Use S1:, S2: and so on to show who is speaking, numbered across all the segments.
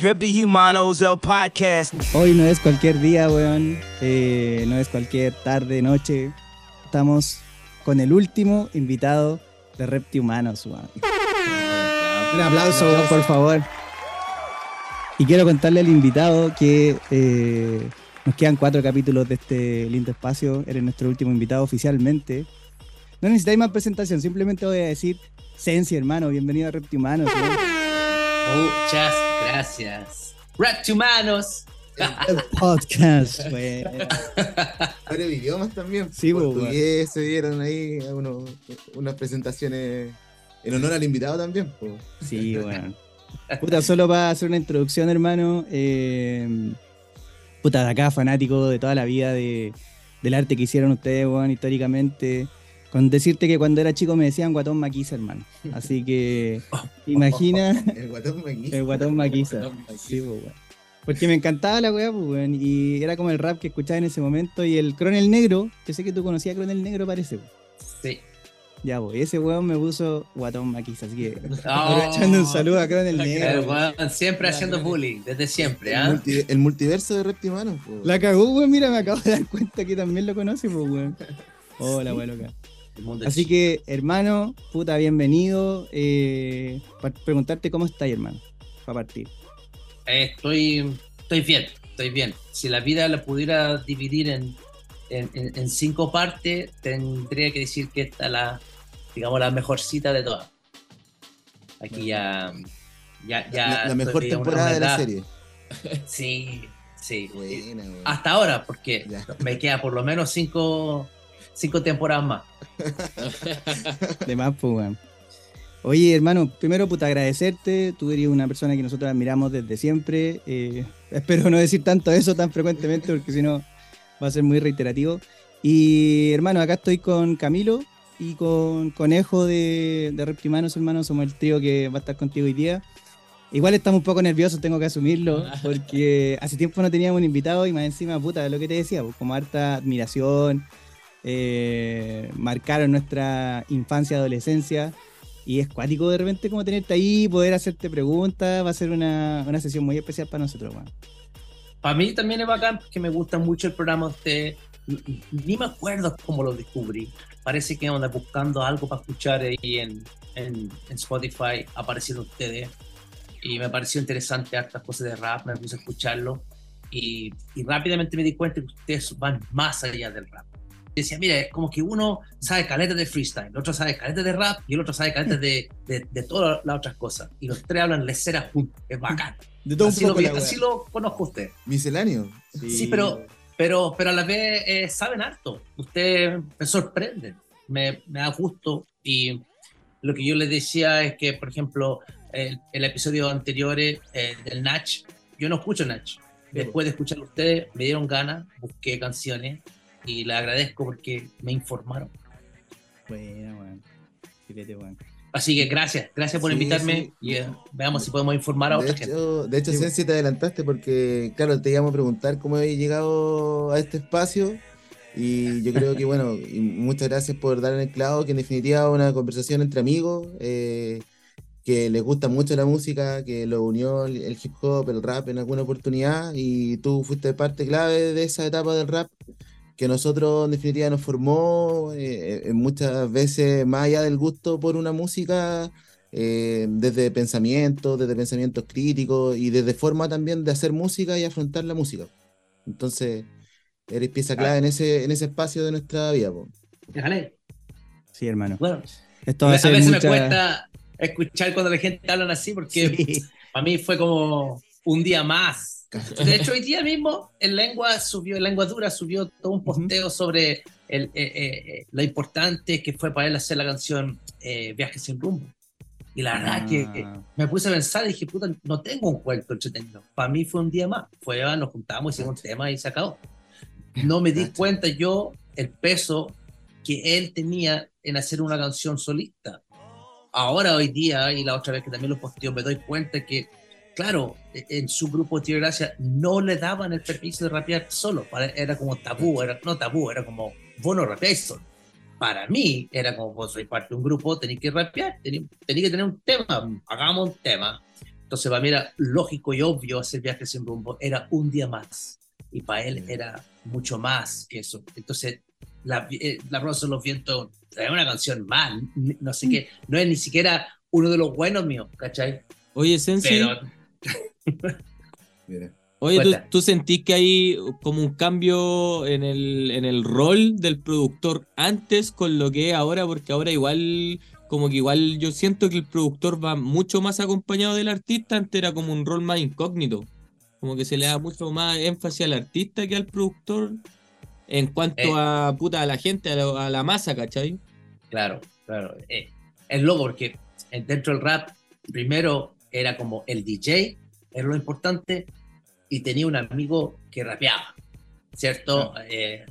S1: Rippy Humanos, el podcast.
S2: Hoy no es cualquier día, weón. Eh, no es cualquier tarde, noche. Estamos con el último invitado de Repti Humanos, weón. Un aplauso, weón, por favor. Y quiero contarle al invitado que eh, nos quedan cuatro capítulos de este lindo espacio. Eres nuestro último invitado oficialmente. No necesitáis más presentación, simplemente voy a decir Sensi, hermano. Bienvenido a Repti Humanos. weón.
S3: Muchas gracias. Reptimanos.
S2: El podcast.
S4: Varios idiomas también.
S2: Sí, pues,
S4: Portugués se dieron ahí unos- unas presentaciones en honor al invitado también. pues.
S2: Sí, bueno. Puta, solo para hacer una introducción, hermano. eh, puta, de acá, fanático de toda la vida de, del arte que hicieron ustedes, weón, históricamente. Con decirte que cuando era chico me decían guatón maquiza, hermano. Así que, imagina
S4: El guatón maquis.
S2: el guatón maquiza. Sí, pues, weón. Porque me encantaba la weá, pues, weón. Y era como el rap que escuchaba en ese momento. Y el Cronel Negro, yo sé que tú conocías a Cronel Negro, parece, pues.
S3: Sí.
S2: Ya, pues, ese weón me puso guatón maquiza. Así que,
S3: Oh.
S2: aprovechando un saludo a Cronel
S3: El
S2: Negro.
S3: weón siempre haciendo bullying, desde siempre,
S4: El,
S3: ¿ah?
S4: multi- el multiverso de Reptimanos. pues.
S2: La cagó, weón. Mira, me acabo de dar cuenta que también lo conoce, pues, weón. Hola, weón, loca. Así
S3: chico.
S2: que, hermano, puta, bienvenido. Eh, para preguntarte cómo estás, hermano. Para partir.
S3: Eh, estoy, estoy bien, estoy bien. Si la vida la pudiera dividir en, en, en- en cinco partes, tendría que decir que esta es la, digamos, la mejor cita de todas. Aquí ya, ya, ya.
S4: la, la mejor temporada de la
S3: edad-
S4: serie.
S3: Sí, sí.
S4: Buena.
S3: Hasta ahora, porque
S4: Ya.
S3: me queda por lo menos cinco, cinco temporadas más.
S2: De más, pues, weón. Oye, hermano, primero, puta, agradecerte. Tú eres una persona que nosotros admiramos desde siempre. Eh, espero no decir tanto eso tan frecuentemente, porque si no va a ser muy reiterativo. Y, hermano, acá estoy con Camilo y con Conejo de, de Reptimanos, hermano. Somos el trío que va a estar contigo hoy día. Igual estamos un poco nerviosos, tengo que asumirlo, porque hace tiempo no teníamos un invitado y más encima, puta, lo que te decía, pues, como harta admiración, eh, marcaron nuestra infancia, adolescencia, y es cuático de repente como tenerte ahí, poder hacerte preguntas, va a ser una, una sesión muy especial para nosotros.
S3: Para mí también es bacán porque me gusta mucho el programa de usted. Ni- me acuerdo cómo lo descubrí. Parece que anda buscando algo para escuchar ahí en, en, en Spotify. Aparecieron ustedes. Y me pareció interesante hartas cosas de rap. Me puse a escucharlo. Y, y rápidamente me di cuenta que ustedes van más allá del rap. Decía, mira, es como que uno sabe caleta de freestyle, el otro sabe caleta de rap y el otro sabe caleta de, de, de todas las otras cosas. Y los tres hablan lecera juntos. Es bacán.
S2: De todo un
S3: Así lo,
S2: poco weá.
S3: así lo conozco a usted.
S4: Misceláneo.
S3: Sí, pero, pero, pero a la vez eh, saben harto. Usted me sorprende, me, me da gusto. Y lo que yo les decía es que, por ejemplo, el, el episodio anterior eh, del Natch, yo no escucho Natch. Después de escuchar a ustedes, me dieron ganas, busqué canciones y le agradezco porque me informaron.
S2: Filete, weón.
S3: Así que gracias, gracias por
S4: Sí,
S3: invitarme
S4: sí.
S3: y eh, veamos si podemos informar a
S4: De
S3: otra gente.
S4: hecho, de hecho
S2: Sí,
S4: Sensi, te adelantaste porque, claro, te íbamos a preguntar cómo habías llegado a este espacio. Y yo creo que, bueno, y muchas gracias por dar en el clavo, que en definitiva es una conversación entre amigos, eh, que les gusta mucho la música, que lo unió el hip hop, el rap en alguna oportunidad, y tú fuiste parte clave de esa etapa del rap, que nosotros en definitiva nos formó eh, muchas veces más allá del gusto por una música eh, desde pensamientos, desde pensamientos críticos y desde forma también de hacer música y afrontar la música. Entonces, eres pieza clave en ese, en ese espacio de nuestra vida. po.
S3: Déjale.
S2: Sí, hermano.
S3: Bueno,
S2: Esto a
S3: veces
S2: mucha...
S3: me cuesta escuchar cuando la gente habla así porque
S2: Sí.
S3: para mí fue como un día más. De hecho, hoy día mismo en Lengua subió, en Lengua Dura subió todo un posteo sobre el, eh, eh, eh, lo importante que fue para él hacer la canción eh, Viaje sin rumbo. Y la verdad que que
S2: Ah.
S3: me puse a pensar y dije, puta, no tengo un cuento entretenido. Para mí fue un día más. Fue, ah, nos juntamos, hicimos un tema y se acabó. No me di cuenta yo el peso que él tenía en hacer una canción solista. Ahora, hoy día, y la otra vez que también lo posteó, me doy cuenta que, claro, en su grupo de Tierra Gracia no le daban el permiso de rapear solo. Era como tabú, era, no tabú, era como, vos no rapeáis solo. Para mí, era como, vos sois parte de un grupo, tenéis que rapear, tenéis, que tener un tema, hagamos un tema. Entonces, para mí era lógico y obvio hacer viaje sin rumbo. Era un día más. Y para él era mucho más que eso. Entonces, La, eh, la Rosa de los Vientos es una canción n- No sé qué. No es ni siquiera uno de los buenos míos, ¿cachai?
S5: Oye, Sensi,
S3: Pero
S4: Mira.
S5: oye, ¿tú, tú sentís que hay como un cambio en el, en el rol del productor antes con lo que es ahora? Porque ahora igual, como que igual yo siento que el productor va mucho más acompañado del artista, antes era como un rol más incógnito. Como que se le da mucho más énfasis al artista que al productor en cuanto
S3: Eh.
S5: a puta a la gente, a la, a la masa, ¿cachai?
S3: Claro, claro. Eh, es loco porque en- dentro del rap, primero era como el DJ, era lo importante, y tenía un amigo que rapeaba, ¿cierto? Eh,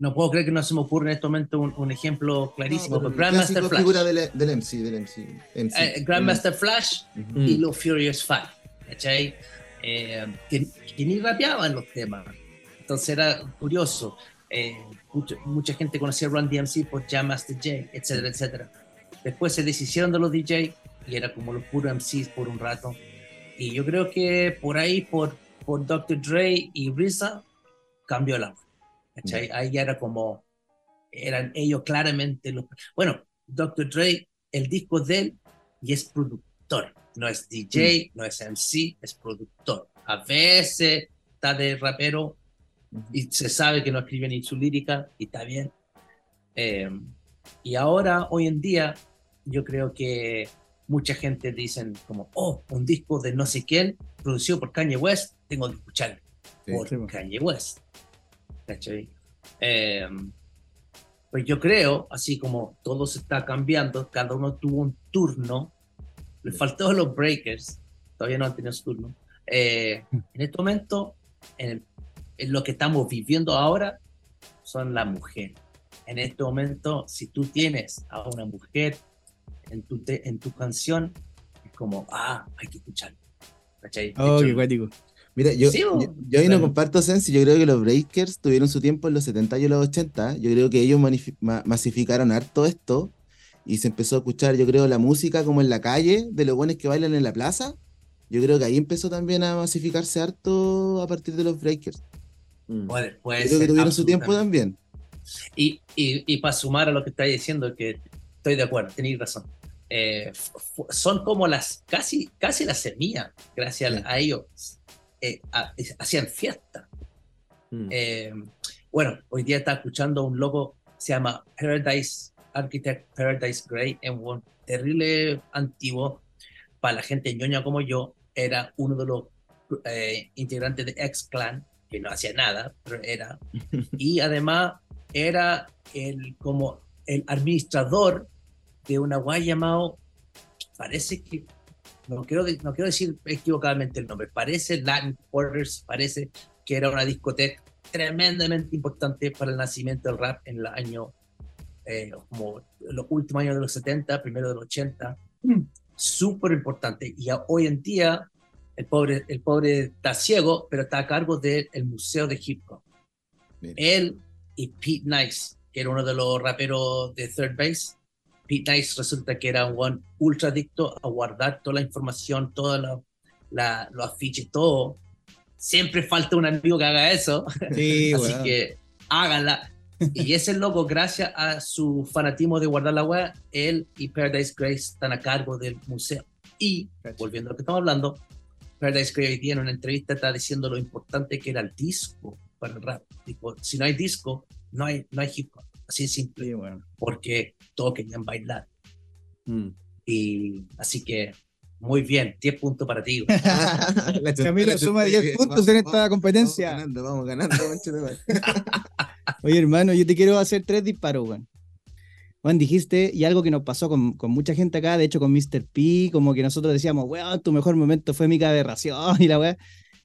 S3: no, puedo creer que no se me ocurra en este momento un, un ejemplo clarísimo,
S4: No,
S3: Grandmaster Flash.
S4: figura del, del MC, del MC. MC.
S3: Eh, Grandmaster Flash
S4: Ujú.
S3: y
S5: Mm.
S3: los Furious Five, ¿cachai? Eh, que, que ni rapeaban los temas. Entonces era curioso. Eh, mucho- mucha gente conocía a Run DMC por Jam Master J, etcétera, etcétera. Después se deshicieron de los DJ y era como los puros MCs por un rato. Y yo creo que por ahí, por, por Dr. Dre y RZA, cambió la. ¿cachai? Ahí ya era como, eran ellos claramente los... Bueno, Dr. Dre, el disco de él y es productor. No es DJ, no es MC, es productor. A veces está de rapero y se sabe que no escribe ni su lírica y está bien. Eh, y ahora, hoy en día, yo creo que mucha gente dicen como, oh, un disco de no sé quién, producido por Kanye West, tengo que escucharlo
S4: Sí,
S3: por
S2: sí.
S3: Kanye West. ¿Cachai? Eh, pues yo creo, así como todo se está cambiando, cada uno tuvo un turno, le faltó a los Breakers, todavía no han tenido su turno. Eh, en este momento, en, el- en lo que estamos viviendo ahora, son las mujeres. En este momento, si tú tienes a una mujer en tu, te- en tu canción, es como, ah, hay que escucharlo. ¿Cachai?
S2: Oh, qué cuático.
S4: Mira, yo,
S3: Sí,
S4: yo, ahí no comparto Sensi, yo creo que los Breakers tuvieron su tiempo en los 70 y en los 80, yo creo que ellos ma- masificaron harto esto y se empezó a escuchar, yo creo, la música como en la calle, de los buenos que bailan en la plaza, yo creo que ahí empezó también a masificarse harto a partir de los Breakers. Mm.
S3: puede-
S4: Yo creo que tuvieron su tiempo también.
S3: Y, y, y para sumar a lo que estáis diciendo, que estoy de acuerdo, tenéis razón. Eh, son como las casi, casi las semillas, gracias
S4: Sí.
S3: a, ellos. eh, a- hacían fiesta.
S5: Mm.
S3: Eh, bueno, hoy día está escuchando un loco, se llama Paradise Architect Paradise Gray, en un terrible antiguo. Para la gente ñoña como yo, era uno de los eh, integrantes de X-Clan, que no hacía nada, pero era. Y además era el, como el administrador de una guay llamado, parece que, no quiero, de- no quiero decir equivocadamente el nombre, parece Latin Quarters, parece que era una discoteca tremendamente importante para el nacimiento del rap en el año, eh, como los últimos años de los 70, primero de los 80, súper importante. Y a- hoy en día el pobre, el pobre está ciego, pero está a cargo del Museo de Hip Hop. Él y Pete Nice, que era uno de los raperos de Third Base, Pete Nice resulta que era un one ultra adicto a guardar toda la información, todos los afiches, todo. Siempre falta un amigo que haga eso.
S2: Sí,
S3: Así que háganla. Y ese loco, gracias a su fanatismo de guardar la web, él y Paradise Grace están a cargo del museo. Y, volviendo a lo que estamos hablando, Paradise Grace hoy día en una entrevista está diciendo lo importante que era el disco para el rap. Dijo, si no hay disco, no hay, no hay hip hop. Así de simple.
S2: Sí, weón.
S3: Porque todos querían bailar.
S5: Mm.
S3: Y así que, muy bien, 10 puntos para ti.
S2: Camilo suma
S4: se
S2: 10
S4: pegue.
S2: puntos
S4: Vamos,
S2: en esta
S4: vamos,
S2: competencia.
S4: Vamos ganando, vamos ganando.
S2: Oye, hermano, yo te quiero hacer tres disparos, weón. Juan, dijiste, y algo que nos pasó con, con mucha gente acá, de hecho con Mr. P, como que nosotros decíamos, weón, tu mejor momento fue mi aberración y la weá.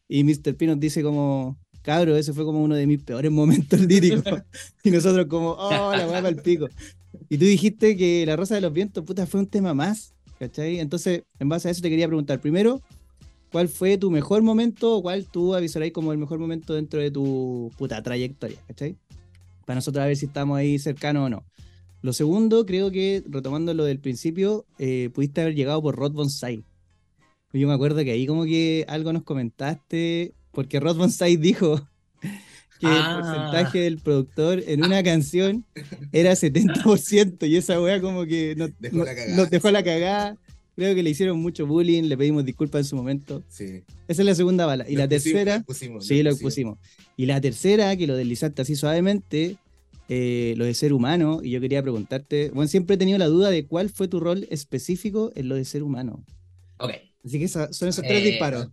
S2: Y Mr. P nos dice como, cabro, ese fue como uno de mis peores momentos líricos. y nosotros como, oh, la para el pico. Y tú dijiste que La Rosa de los Vientos, puta, fue un tema más, ¿cachai? Entonces, en base a eso te quería preguntar, primero, ¿cuál fue tu mejor momento o cuál tú avisaréis como el mejor momento dentro de tu puta trayectoria, ¿cachai? Para nosotros a ver si estamos ahí cercanos o no. Lo segundo, creo que, retomando lo del principio, eh, pudiste haber llegado por Rod Bonsai. Yo me acuerdo que ahí como que algo nos comentaste, porque Rod Bonsai dijo que
S3: Ah.
S2: el porcentaje del productor en una canción era 70% y esa weá como que nos,
S4: Dejó
S2: nos-
S4: la cagada.
S2: nos dejó la cagada. Creo que le hicieron mucho bullying, le pedimos disculpas en su momento.
S4: Sí.
S2: Esa es la segunda bala. Y
S4: Lo
S2: la
S4: pusimos,
S2: tercera,
S4: lo pusimos,
S2: sí,
S4: lo
S2: lo pusimos. Y la tercera, que lo deslizaste así suavemente, eh, lo de ser humano. Y yo quería preguntarte, bueno, siempre he tenido la duda de cuál fue tu rol específico en lo de ser humano.
S3: Ok,
S2: Así que esa- son esos tres
S3: Eh,
S2: disparos.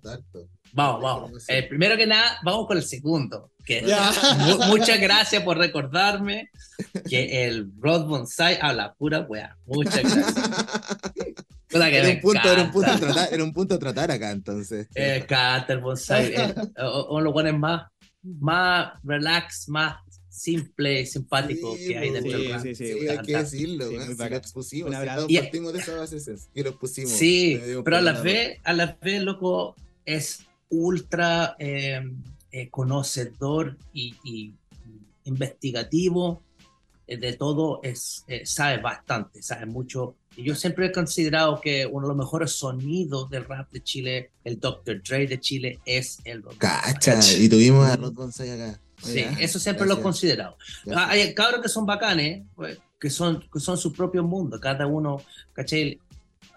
S3: Vamos, vamos. Eh, primero que nada, vamos con el segundo. Que. Mu- muchas gracias por recordarme que el Rod Bonsai habla pura wea. Muchas gracias. Puta que
S4: Era un, punto, era, un punto tratar, era un punto a tratar acá, entonces.
S3: Me encanta el bonsai. eh, o- o los buenos más, más relax, más simple, simpático
S4: Sí,
S3: que hay
S4: pues,
S3: dentro del
S2: sí,
S3: rap.
S2: sí, sí,
S4: Sí,
S2: me
S4: hay que decirlo,
S2: Sí,
S4: si los pusimos,
S2: Un
S4: si todos partimos de esa base esencia, y los pusimos.
S3: Sí, pero a la vez, a la vez, loco, es ultra eh, eh, conocedor y, y investigativo eh, de todo, es, eh, sabe bastante, sabe mucho. Y yo siempre he considerado que uno de los mejores sonidos del rap de Chile, el Dr. Dre de Chile, es el Rod
S4: Cacha, y tuvimos a Rod Bonsai acá.
S3: Sí, eso siempre lo he
S4: gracias,
S3: considerado.
S4: gracias.
S3: Ah, Hay cabros que son bacanes, pues, que son, que son su propio mundo, cada uno, ¿cachai?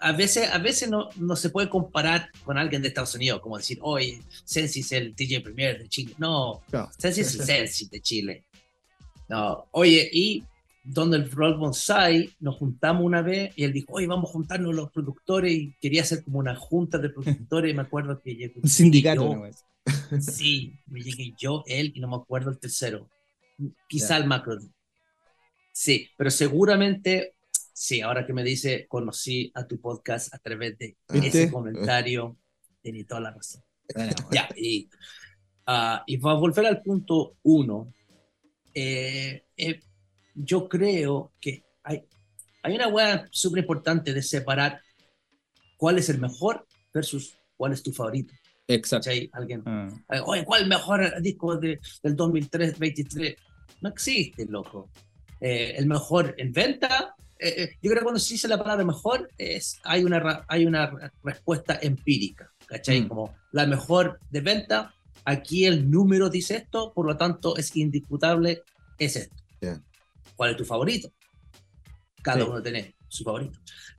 S3: A veces, a veces no, no se puede comparar con alguien de Estados Unidos, como decir, oye, Sensi es el DJ Premier de Chile. No,
S2: No.
S3: Sensi es el Sensi de Chile. No, oye, y donde el Roll Bonsai nos juntamos una vez y él dijo, oye, vamos a juntarnos los productores y quería hacer como una junta de productores y me acuerdo que llegó
S2: Un sindicato.
S3: yo,
S2: así.
S3: Sí, me llegué yo, él y no me acuerdo el tercero. Quizá el macro. Sí, pero seguramente, sí, ahora que me dice, conocí a tu podcast a través de
S2: ¿Viste?
S3: ese comentario, tenía toda la razón. Ya, y, ah, y para volver al punto uno, eh, eh, yo creo que hay, hay una hueá súper importante de separar cuál es el mejor versus cuál es tu favorito.
S5: Exacto.
S3: ¿Cachai? Alguien,
S2: Ah.
S3: eh, Oye, ¿cuál mejor disco de, del 2003-23? No existe, loco. Eh, el mejor en venta, eh, eh, yo creo que cuando se dice la palabra mejor, es, hay, una, hay una re- respuesta empírica, ¿cachai?
S2: Mm.
S3: Como la mejor de venta, aquí el número dice esto, por lo tanto es indiscutable, es esto. ¿Cuál es tu favorito? Cada
S2: Sí.
S3: uno tiene su favorito.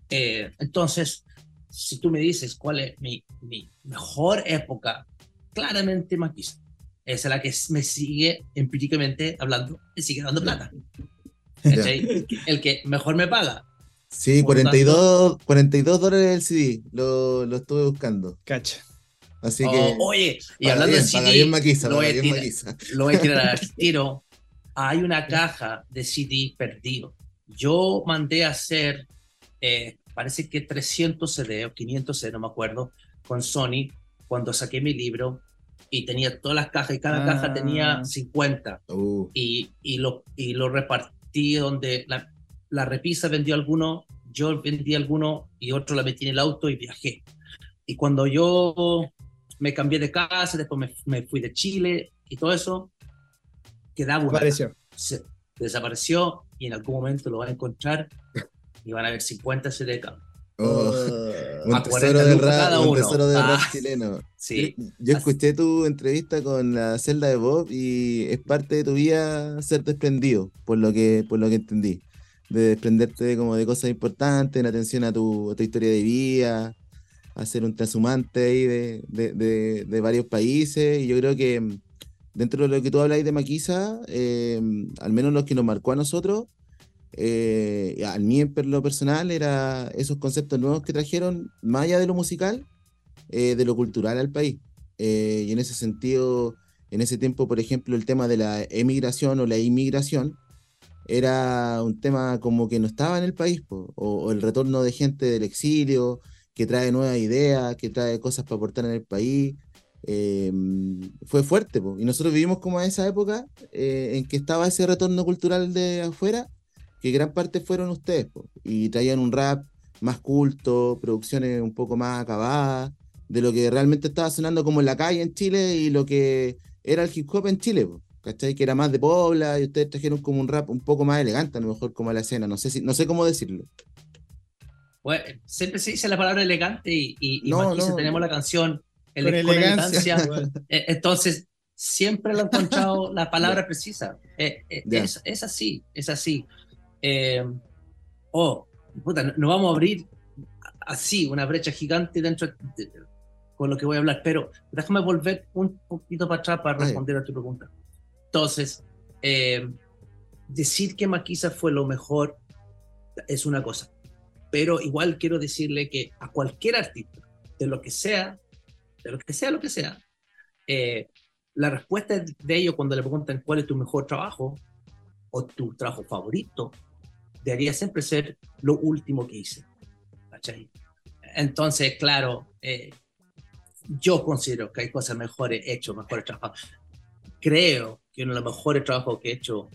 S3: Eh, entonces, si tú me dices cuál es mi, mi mejor época, claramente Maquis. Esa es la que me sigue empíricamente hablando, me sigue dando plata. El que mejor me paga.
S4: Sí,
S3: Por lo
S4: 42, 42 dólares el CD, lo, lo estuve buscando.
S2: Cacha.
S4: Así
S3: Oh,
S4: que.
S3: oye, y hablando
S4: bien,
S3: de CD,
S4: bien Maquisa,
S3: lo voy
S4: bien
S3: tirar-
S4: Maquisa.
S3: lo voy a tirar al tiro. Hay una caja de CD perdido. Yo mandé a hacer, eh, parece que 300 CD o 500 CD, no me acuerdo, con Sony cuando saqué mi libro y tenía todas las cajas y cada
S2: Ah.
S3: caja tenía 50
S4: Uh,
S3: y, y, lo, y lo repartí donde la, la repisa vendió alguno, yo vendí alguno y otro la metí en el auto y viajé. Y cuando yo me cambié de casa, después me, me fui de Chile y todo eso, quedaba una
S2: Apareció.
S3: se desapareció y en algún momento lo van a encontrar y van a ver 50 CD cada uno.
S4: oh, un
S3: A 40
S4: tesoro del rap, un tesoro del rap
S3: Ah.
S4: chileno.
S3: Sí,
S4: Yo, yo escuché tu entrevista con la celda de Bob y es parte de tu vida ser desprendido, por lo que, por lo que entendí. De desprenderte de, como de cosas importantes, en atención a tu, a tu historia de vida, a ser un transhumante ahí de, de, de- de varios países. Y yo creo que mm, dentro de lo que tú habláis de Maquisa, eh, al menos lo que nos marcó a nosotros, eh, a mí en lo personal, era esos conceptos nuevos que trajeron, más allá de lo musical, eh, de lo cultural al país. Eh, y en ese sentido, en ese tiempo, por ejemplo, el tema de la emigración o la inmigración era un tema como que no estaba en el país, po, o, o el retorno de gente del exilio, que trae nuevas ideas, que trae cosas para aportar en el país. eh, fue fuerte, po. y nosotros vivimos como a esa época eh, en que estaba ese retorno cultural de afuera, que gran parte fueron ustedes, po, y traían un rap más culto, producciones un poco más acabadas, de lo que realmente estaba sonando como en la calle en Chile y lo que era el hip hop en Chile, po, ¿cachai? Que era más de pobla y ustedes trajeron como un rap un poco más elegante, a lo mejor como a la escena, no sé, si, no sé cómo decirlo.
S3: Bueno, siempre se dice la palabra elegante y, y, y
S4: No,
S3: Maquisa
S4: no.
S3: tenemos la canción ele-
S2: Con
S3: con,
S2: elegancia.
S3: Eh, Entonces, siempre lo he encontrado la palabra precisa. Eh, eh, es así, es así. Eh, oh, puta, no- vamos a abrir así, una brecha gigante dentro de, con lo que voy a hablar, pero déjame volver un poquito para atrás para responder a tu pregunta. Entonces, eh, decir que Maquisa fue lo mejor es una cosa, pero igual quiero decirle que a cualquier artista, de lo que sea, de lo que sea, lo que sea, eh, la respuesta de ellos cuando le preguntan cuál es tu mejor trabajo o tu trabajo favorito, debería siempre ser lo último que hice. ¿cachai? Entonces, claro, eh, yo considero que hay cosas mejores hechas, mejores trabajos. Creo que uno de los mejores trabajos que he hecho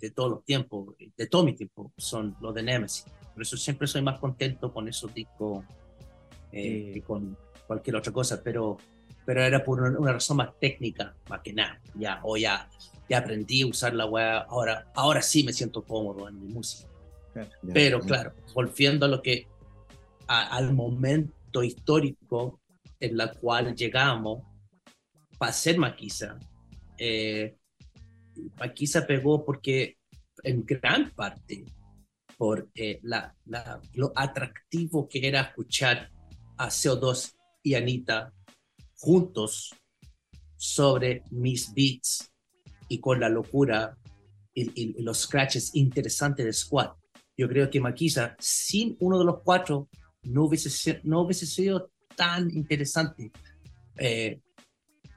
S3: de todos los tiempos, de todo mi tiempo, son los de Nemesis. Por eso siempre soy más contento con esos discos eh, que con cualquier otra cosa, pero, pero era por una, una razón más técnica, más que nada. Ya, o ya, ya aprendí a usar la web, ahora, ahora sí me siento cómodo en mi música. Pero claro, volviendo a lo que, a- al momento histórico en la cual llegamos para ser Maquisa, eh, Maquisa pegó porque en gran parte por eh, la, la- lo atractivo que era escuchar a CO2 y Anita juntos sobre mis beats y con la locura y- y los scratches interesantes de Squad. Yo creo que Maquisa, sin uno de los cuatro, no hubiese, no hubiese sido tan interesante. Eh,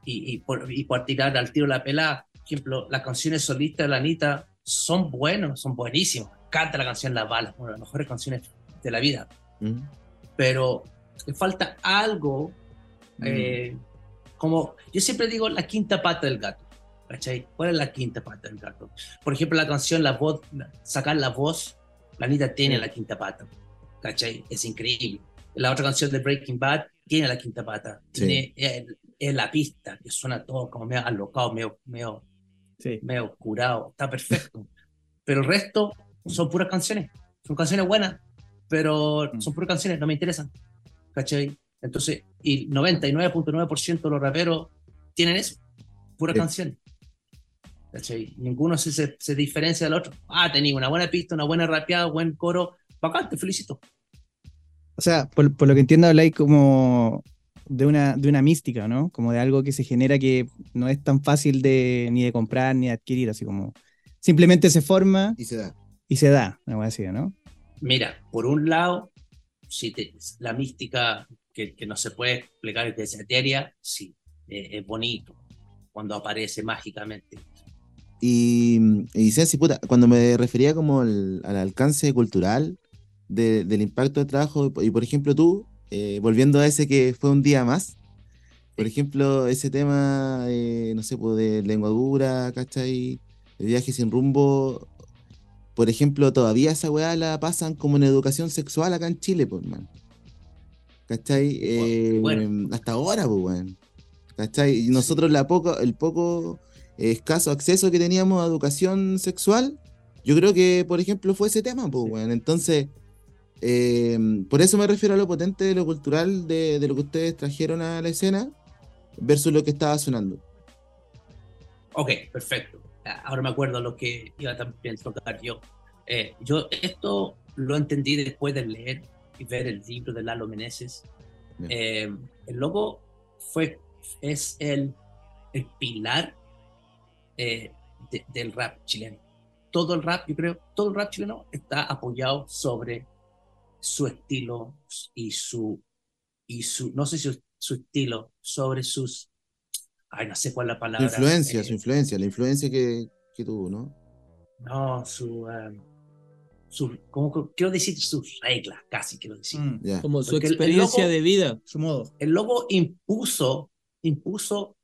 S3: y, y por, y por tirar al tiro la pelada, por ejemplo, las canciones solistas de la Anita son buenas, son buenísimas. Canta la canción Las Balas, una de las mejores canciones de la vida.
S4: Mm.
S3: Pero le falta algo, eh, como yo siempre digo, la quinta pata del gato. ¿Cachai? ¿Cuál es la quinta pata del gato? Por ejemplo, la canción La Voz, sacar la voz, la Anita tiene la quinta pata. ¿Cachai? Es increíble. La otra canción de Breaking Bad tiene la quinta pata.
S4: Sí.
S3: Tiene eh, eh, la pista, que suena todo como medio alocado, medio, medio,
S2: Sí.
S3: medio curado. Está perfecto. Pero el resto son puras canciones. Son canciones buenas, pero
S2: Mm.
S3: son puras canciones, no me interesan. ¿Cachai? Entonces, y 99.9% de los raperos tienen eso, puras
S4: Sí.
S3: canciones. ¿Cachai? Ninguno se, se, se diferencia del otro. Ah, tenía una buena pista, una buena rapeada, buen coro. Bacán, te felicito.
S2: O sea, por, por lo que entiendo, habláis como de una, de una mística, ¿no? Como de algo que se genera que no es tan fácil de, ni de comprar ni de adquirir, así como simplemente se forma
S4: Y se da.
S2: y se da, una así, ¿no?
S3: Mira, por un lado, si te- la mística que, que no se puede explicar que es etérea, sí, eh, es bonito cuando aparece mágicamente.
S4: Y, y Sensi, puta, cuando me refería como al, al alcance cultural de- del impacto del trabajo, y por ejemplo tú, eh, volviendo a ese que fue un día más, por ejemplo, ese tema, eh, no sé, pues, de lengua dura, ¿cachai? De viaje sin rumbo, por ejemplo, todavía esa weá la pasan como en educación sexual acá en Chile, pues, man. ¿Cachai? Eh,
S3: Bueno.
S4: hasta ahora, pues, weón. ¿Cachai? Y nosotros la poco, el poco escaso acceso que teníamos a educación sexual, yo creo que, por ejemplo, fue ese tema, pues, weón. Entonces, eh, por eso me refiero a lo potente de lo cultural de, de lo que ustedes trajeron a la escena versus lo que estaba sonando.
S3: Ok, perfecto. Ah, Ahora me acuerdo lo que iba también a tocar yo. Eh, yo esto lo entendí después de leer y ver el libro de Lalo Meneses. Eh, el loco fue, es el, el pilar eh, de- del rap chileno. Todo el rap, yo creo, todo el rap chileno está apoyado sobre su estilo y su, y su no sé si su, su estilo, sobre sus, ay, no sé cuál es la
S4: Su
S3: palabra.
S4: influencia,
S3: eh,
S4: su influencia, la influencia que, que tuvo, ¿no?
S3: no, su, um, su ¿cómo que- quiero decir sus reglas, casi quiero decir.
S2: Mm,
S4: Ya.
S5: Como su
S3: Porque el- el
S5: experiencia
S3: loco-
S5: de vida.
S2: Su modo.
S3: El lobo impuso, impuso el-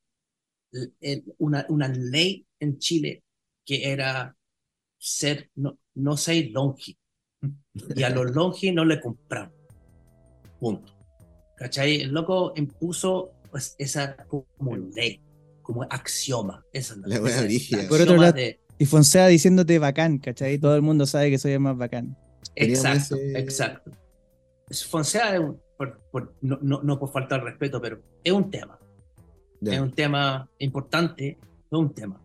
S3: una, una ley en Chile que era ser, no, no ser longi. Y a los longi no le compramos. Punto. ¿Cachai? El loco impuso pues, esa como ley, como axioma. Esa es
S4: La wea
S3: esa-.
S2: Por otro lado-
S3: de-
S2: Y Fonsea diciéndote bacán, ¿cachai? Todo el mundo sabe que soy el más bacán.
S3: Exacto,
S4: ese-
S3: exacto. Fonsea es un- por- por- no, no, no por falta de respeto, pero es un tema. Es un tema importante, es un tema.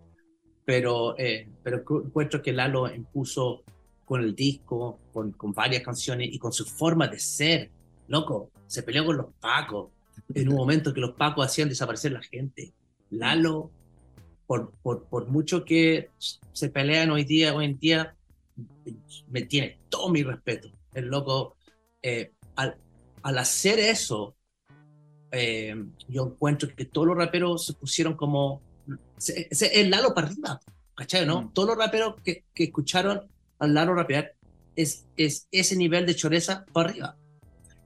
S3: Pero, eh, pero cu- encuentro que Lalo impuso con el disco, con, con varias canciones y con su forma de ser. Loco, se peleó con los pacos en un momento que los pacos hacían desaparecer la gente. Lalo, por, por, por mucho que se pelean hoy día, hoy en día, me tiene todo mi respeto. El loco, eh, al, al hacer eso, eh, yo encuentro que todos los raperos se pusieron como. El Lalo para arriba, ¿cachai? ¿No?
S2: Mm.
S3: Todos los raperos que, que escucharon al Lalo rapear es, es ese nivel de choreza para arriba.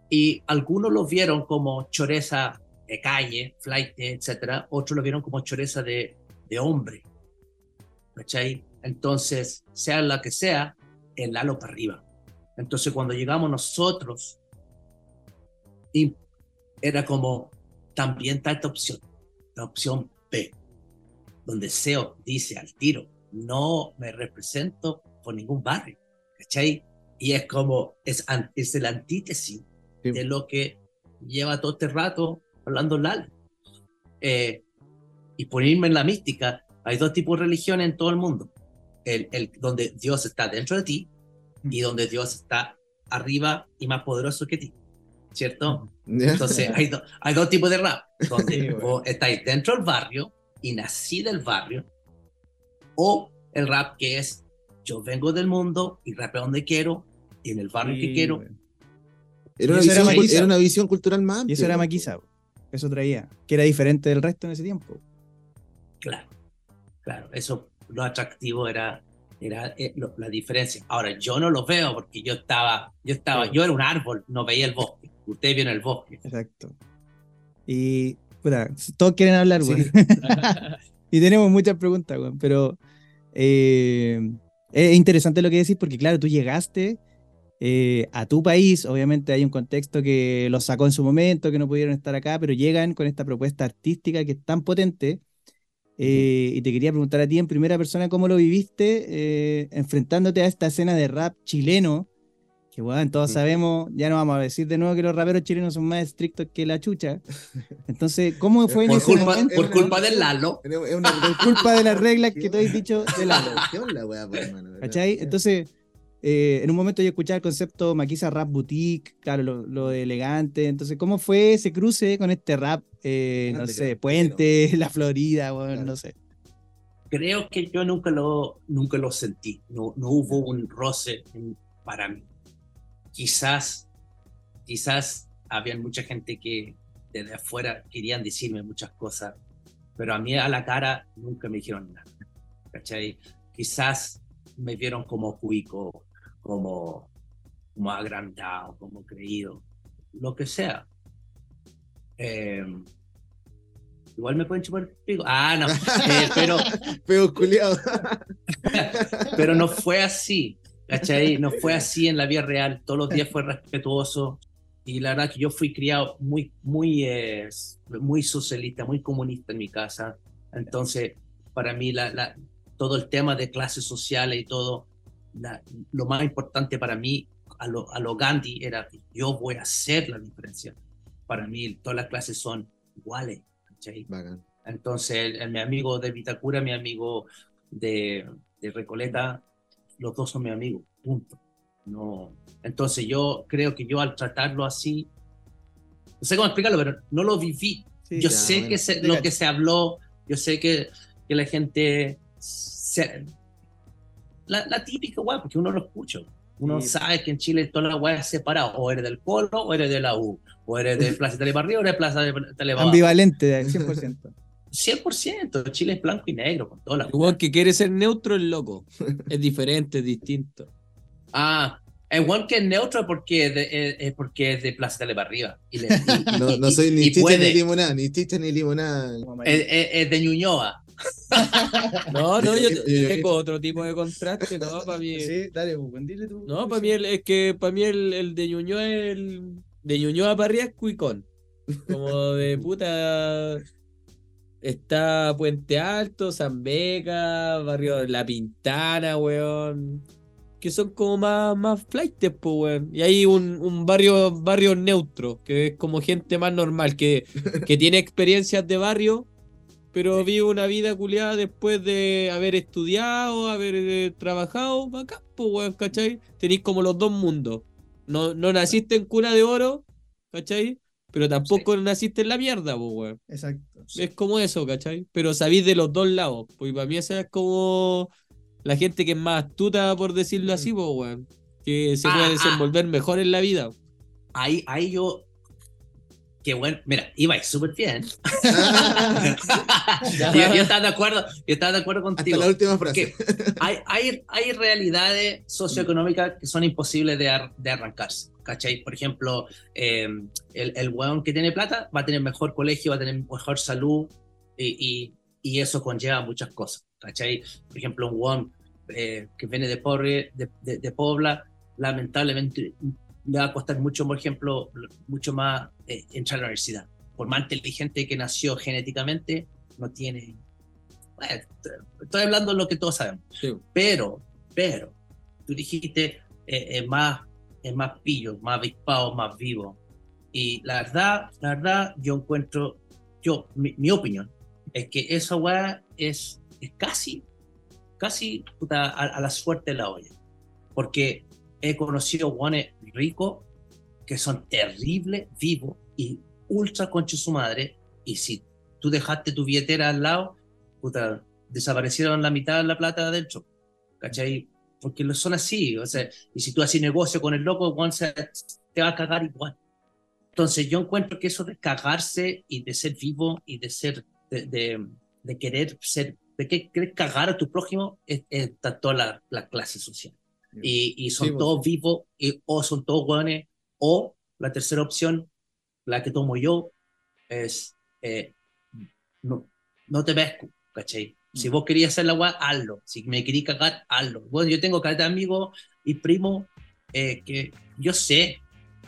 S3: Y algunos lo vieron como choreza de calle, flight, etcétera. Otros lo vieron como choreza de, de hombre, ¿cachai? Entonces, sea la que sea, el Lalo para arriba. Entonces, cuando llegamos nosotros, y era como, también está esta opción, la opción B, donde SEO dice al tiro, no me represento por ningún barrio, ¿cachai? Y es como, es, es el antítesis
S4: Sí.
S3: de lo que lleva todo este rato hablando Lalo. Eh, y por irme en la mística, hay dos tipos de religiones en todo el mundo. El, el, donde Dios está dentro de ti y donde Dios está arriba y más poderoso que ti, ¿cierto? Entonces hay, do- hay dos tipos de rap, donde
S2: Sí,
S3: vos estáis dentro del barrio y nací del barrio, o el rap que es yo vengo del mundo y rapeo donde quiero y en el barrio que
S2: Sí,
S3: quiero.
S2: güey.
S4: Era, una
S2: Y era
S4: visión,
S2: Maquisa.
S4: era una visión cultural más
S2: Y
S4: amplia.
S2: eso era. Maquisa, eso traía, que era diferente del resto en ese tiempo.
S3: Claro, claro, eso lo atractivo era, era eh, lo- la diferencia. Ahora, yo no lo veo porque yo estaba, yo estaba, yo era un árbol, no veía el bosque. Usted vio en el bosque.
S2: Exacto. Y, puta, todos quieren hablar,
S4: Sí.
S2: güey. y tenemos muchas preguntas, güey. Pero eh, es interesante lo que decís porque, claro, tú llegaste eh, a tu país. Obviamente hay un contexto que los sacó en su momento, que no pudieron estar acá, pero llegan con esta propuesta artística que es tan potente. Eh, y te quería preguntar a ti en primera persona cómo lo viviste eh, enfrentándote a esta escena de rap chileno. Que bueno, todos
S4: Sí.
S2: sabemos, ya no vamos a decir de nuevo que los raperos chilenos son más estrictos que la chucha. Entonces, ¿cómo fue en
S3: Por
S2: ese
S3: culpa,
S2: momento?
S3: por culpa del Lalo.
S4: Una
S2: Por culpa de las reglas que tú has dicho de la
S4: religión la weá, po, hermano, ¿verdad?
S2: ¿Cachai? Entonces, eh, en un momento yo escuchaba el concepto Maquisa Rap Boutique, claro, lo, lo de elegante. Entonces, ¿cómo fue ese cruce con este rap, eh, no sé. Puente, La Florida, bueno,
S4: Claro.
S2: no sé?
S3: creo que yo nunca lo, nunca lo sentí. No, no hubo un roce en- para mí. Quizás, quizás había mucha gente que desde afuera querían decirme muchas cosas, pero a mí a la cara nunca me dijeron nada. ¿Cachai? Quizás me vieron como cuico, como, como agrandado, como creído, lo que sea. Eh, igual me pueden chupar el pico. Ah, no. Eh, pero,
S4: culiado.
S3: pero no fue así, ¿cachai? No fue así en la vida real, todos los días fue respetuoso y la verdad que yo fui criado muy, muy, eh, muy socialista, muy comunista en mi casa, entonces para mí la, la- todo el tema de clases sociales y todo, la- lo más importante para mí, a lo, a lo Gandhi, era yo voy a hacer la diferencia. Para mí todas las clases son iguales, ¿cachai? Entonces, el- el- mi amigo de Vitacura, mi amigo de, de Recoleta, los dos son mis amigos, punto. No, entonces yo creo que yo al tratarlo así, no sé cómo explicarlo, pero no lo viví.
S2: Sí,
S3: yo
S4: ya,
S3: sé
S4: bueno.
S3: que se- lo que se habló, yo sé que, que la gente, se- la, la típica, guay, porque uno lo escucha. Uno
S2: Sí.
S3: sabe que en Chile todas las weas separadas, o eres del Colo, o eres de la U, o eres de Plaza Telebarrio, o eres de Plaza de Telebarrio.
S2: Ambivalente, 100%.
S3: 100%, Chile es blanco y negro, con todas las
S5: El que quiere ser neutro es loco. Es diferente, es distinto.
S3: Ah, el one que es neutro porque es de, es- es porque es de Plaza Tele para arriba. Y le- y-
S4: No, soy ni
S3: puede.
S4: ni limonada, ni chicha ni limonada.
S3: Es, es- es de Ñuñoa.
S5: No, no, yo, tengo otro tipo de contraste, no, para mí.
S2: Sí, dale, pues, dile tú.
S5: No, para mí el- es que para mí el, el de Ñuñoa es el de Ñuñoa para arriba es cuicón. Como de puta está Puente Alto, San Beca, barrio La Pintana, weón. que son como más, más flightes, pues, weón. Y hay un, un barrio, barrio neutro, que es como gente más normal, que, que tiene experiencias de barrio, pero vive una vida culiada después de haber estudiado, haber eh, trabajado, acá, pues, weón, ¿cachai? Tenéis como los dos mundos. No, no naciste en cuna de oro, ¿cachai? Pero tampoco naciste en la mierda, pues, weón.
S2: Exacto.
S5: Es como eso, ¿cachai? Pero sabéis de los dos lados. Pues para mí esa es como la gente que es más astuta, por decirlo así, pues, weón. Que se
S3: Ah,
S5: puede
S3: ah.
S5: desenvolver mejor en la vida.
S3: Ahí, ahí yo. Qué bueno. Mira, iba súper bien. yo, yo estaba de acuerdo, yo estaba de acuerdo
S4: Hasta
S3: contigo.
S4: la última frase.
S3: Hay, hay, hay realidades socioeconómicas que son imposibles de, ar- de arrancarse. ¿Cachai? Por ejemplo, eh, el, el weón que tiene plata va a tener mejor colegio, va a tener mejor salud y, y, y eso conlleva muchas cosas. ¿Cachai? Por ejemplo, un weón eh, que viene de pobre, de, de, de Pobla, lamentablemente le va a costar mucho, por ejemplo, mucho más eh, entrar a la universidad. Por más inteligente que nació genéticamente, no tiene... Bueno, estoy hablando de lo que todos sabemos.
S5: Sí.
S3: Pero, pero, tú dijiste, eh, es más, es más pillo, más avispado, más vivo. Y la verdad, la verdad, yo encuentro, yo, mi, opinión, es que esa weá es, es casi, casi puta, a, a la suerte de la olla. Porque he conocido guanes ricos que son terribles, vivos y ultra concha su madre. Y si tú dejaste tu billetera al lado, puta, desaparecieron la mitad de la plata adentro. ¿Cachai? Porque lo son así. O sea, y si tú haces negocio con el loco, Juan se, te va a cagar igual. Entonces yo encuentro que eso de cagarse y de ser vivo y de ser, de, de, de querer ser, de que querer cagar a tu prójimo, es, es toda la, la clase social. Y, y son
S5: Sí, pues.
S3: todos vivos, y, o son todos hueones, o la tercera opción, la que tomo yo, es eh, no, no te ves, ¿cachai? Si vos querías hacer la weá, hazlo. Si me querías cagar, hazlo. Bueno, yo tengo caleta de amigos y primos eh, que yo sé,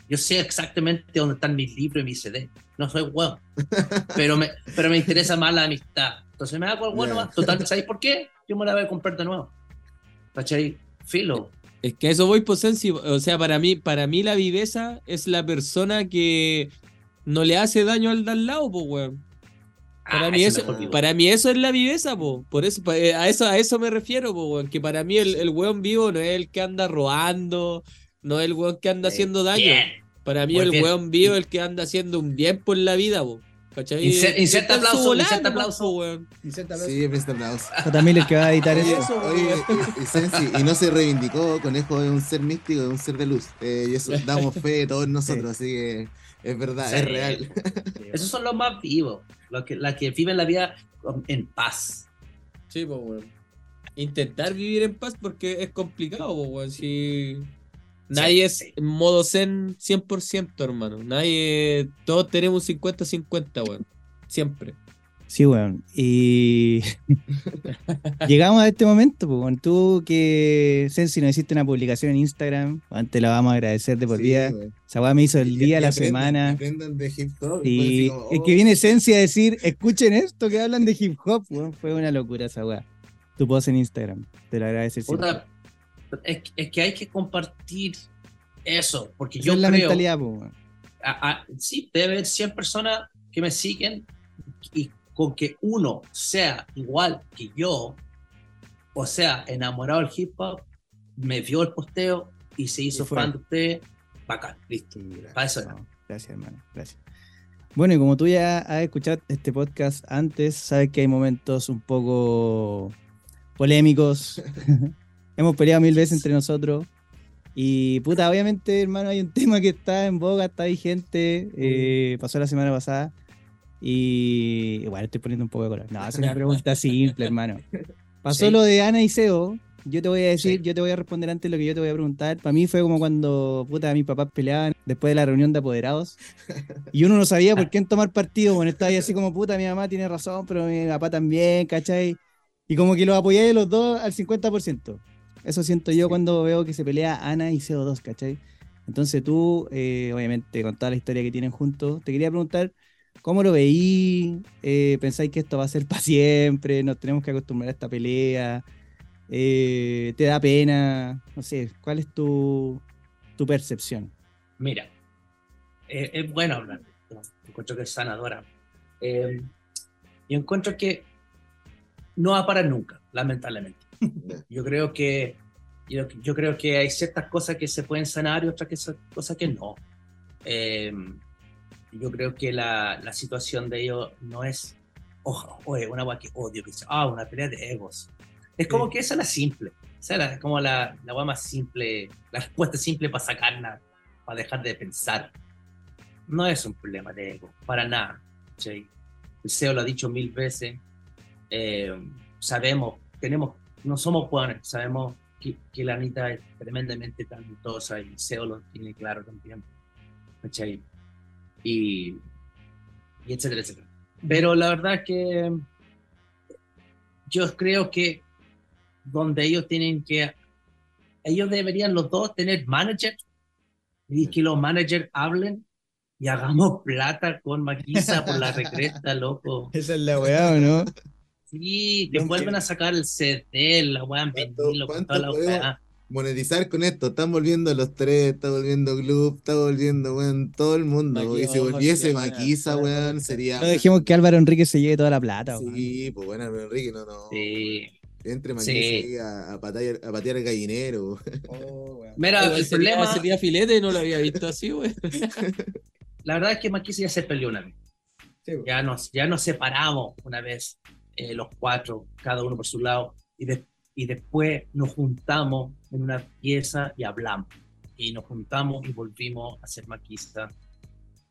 S3: yo sé exactamente dónde están mis libros y mis CD. No soy weón. pero, me, pero me interesa más la amistad. Entonces me hago el bueno más. Total, ¿sabéis por qué? Yo me la voy a comprar de nuevo. ¿Cachai? Filo.
S5: Es que eso voy, pues. O sea, para mí, para mí la viveza es la persona que no le hace daño al de al lado, pues, weón. Para,
S3: Ah,
S5: mí eso, para mí eso es la viveza, po. Por eso, eh, a eso, a eso me refiero, po, weón. Que para mí el, el weón vivo no es el que anda robando, no es el weón que anda haciendo daño.
S3: Bien.
S5: Para mí
S3: Muy
S5: el
S3: bien.
S5: weón vivo es el que anda haciendo un bien por la vida, po. ¿Cachai?
S3: Inser- inserta
S5: Está en su
S3: aplauso,
S5: volada
S3: inserta aplauso.
S5: weón.
S4: Sí, presta aplauso.
S2: J. Miller que va a editar
S4: Oye,
S2: eso.
S5: eso,
S4: oye,
S5: weón.
S4: y, y Sensi, y no se reivindicó, Conejo es un ser místico, es un ser de luz. Eh, y eso damos fe de todos nosotros, así que es verdad,
S3: Sí.
S4: es real.
S3: Esos son los más vivos, los que, las que viven la vida en paz.
S5: Sí, pues, weón. Intentar vivir en paz porque es complicado, pues, weón. Si nadie es
S3: sí.
S5: en modo zen 100%, hermano. Nadie. Todos tenemos un 50-50, weón. Siempre.
S2: Sí, weón. Y llegamos a este momento, pues, weón. Tú que, Sensi, nos hiciste una publicación en Instagram, weón, te la vamos a agradecer de por
S4: Sí,
S2: vida. Esa weá me hizo el
S4: Y-
S2: día, la
S4: aprendan-
S2: semana.
S4: Aprendan de hip hop.
S2: Y
S4: como,
S2: es
S4: oh,
S2: que viene Sensi a decir, escuchen esto que hablan de hip hop, weón. Fue una locura esa weá. Tu post en Instagram. Te lo agradecer siempre.
S3: Puta, es, es que hay que compartir eso, porque
S2: Esa
S3: yo
S2: es la
S3: creo,
S2: mentalidad, pues, weón.
S3: a- a- sí, debe haber 100 personas que me siguen y con que uno sea igual que yo, o sea, enamorado del hip hop, me vio el posteo y se hizo
S2: Y
S3: fan de usted, bacán, listo.
S4: Gracias.
S3: Para eso era.
S2: No, gracias, hermano. Gracias. Bueno, y como tú ya has escuchado este podcast antes, sabes que hay momentos un poco polémicos. Hemos peleado mil veces entre nosotros. Y puta, obviamente, hermano, hay un tema que está en boga, está vigente. eh, pasó la semana pasada. Y igual estoy poniendo un poco de color. No, es una pregunta simple, hermano. Pasó
S3: Sí.
S2: lo de Ana y Seo. Yo te voy a decir,
S3: Sí.
S2: yo te voy a responder antes lo que yo te voy a preguntar. Para mí fue como cuando, puta, mis papás peleaban después de la reunión de apoderados. Y uno no sabía por quién tomar partido. Bueno, estaba ahí así como, puta, mi mamá tiene razón, pero mi papá también, ¿cachai? Y como que los apoyé los dos al 50%. Eso siento yo cuando veo que se pelea Ana y CO2, ¿cachai? Entonces tú, eh, obviamente, con toda la historia que tienen juntos, te quería preguntar, ¿cómo lo veí? Eh, ¿Pensáis que esto va a ser para siempre? ¿Nos tenemos que acostumbrar a esta pelea? Eh, ¿Te da pena? No sé, ¿cuál es tu, tu percepción?
S3: Mira, eh, es bueno hablar. Encuentro que es sanadora. Eh, y encuentro que no va a parar nunca, lamentablemente. Yo creo que yo, yo creo que hay ciertas cosas que se pueden sanar y otras que cosas que no. Eh, yo creo que la, la situación de ellos no es, ojo, oye, una agua que odio, que ah, una pelea de egos. Es como
S2: Sí.
S3: que esa es la simple. Esa es la- como la, la más simple, la respuesta simple para sacarla, para dejar de pensar. No es un problema de ego, para nada. ¿sí? El CEO lo ha dicho mil veces. Eh, sabemos, tenemos, no somos buenos, sabemos que, que la Anita es tremendamente talentosa y el CEO lo tiene claro también. ¿cachai? Y, y etcétera, etcétera. Pero la verdad es que yo creo que donde ellos tienen que, ellos deberían los dos tener manager y que los managers hablen y hagamos plata con Maquisa por la recresta, loco.
S2: Esa es la weá, ¿o no?
S3: Sí, que
S2: No
S3: vuelven a sacar el CD, la weá,
S4: ¿Cuánto-
S3: venirlo con toda la weá.
S4: Monetizar con esto, están volviendo los tres, está volviendo Gloop, está volviendo, weón, todo el mundo. Y si
S5: oh,
S4: volviese Maquisa, weón, sería.
S2: No dejemos que Álvaro Enrique se lleve toda la plata, weón.
S4: Sí, pues bueno, pero Enrique, no, no.
S3: Sí.
S4: Entre Maquisa
S3: Sí.
S4: a, a patear, a patear el gallinero.
S3: Mira, el
S5: sería,
S3: problema,
S5: sería filete, no lo había visto así, güey.
S3: la verdad es que Maquisa ya se peleó una vez.
S2: Sí, weón.
S3: Ya nos, ya nos separamos una vez, eh, los cuatro, cada uno por su lado, y, de- y después nos juntamos en una pieza y hablamos. Y nos juntamos y volvimos a hacer Maquisa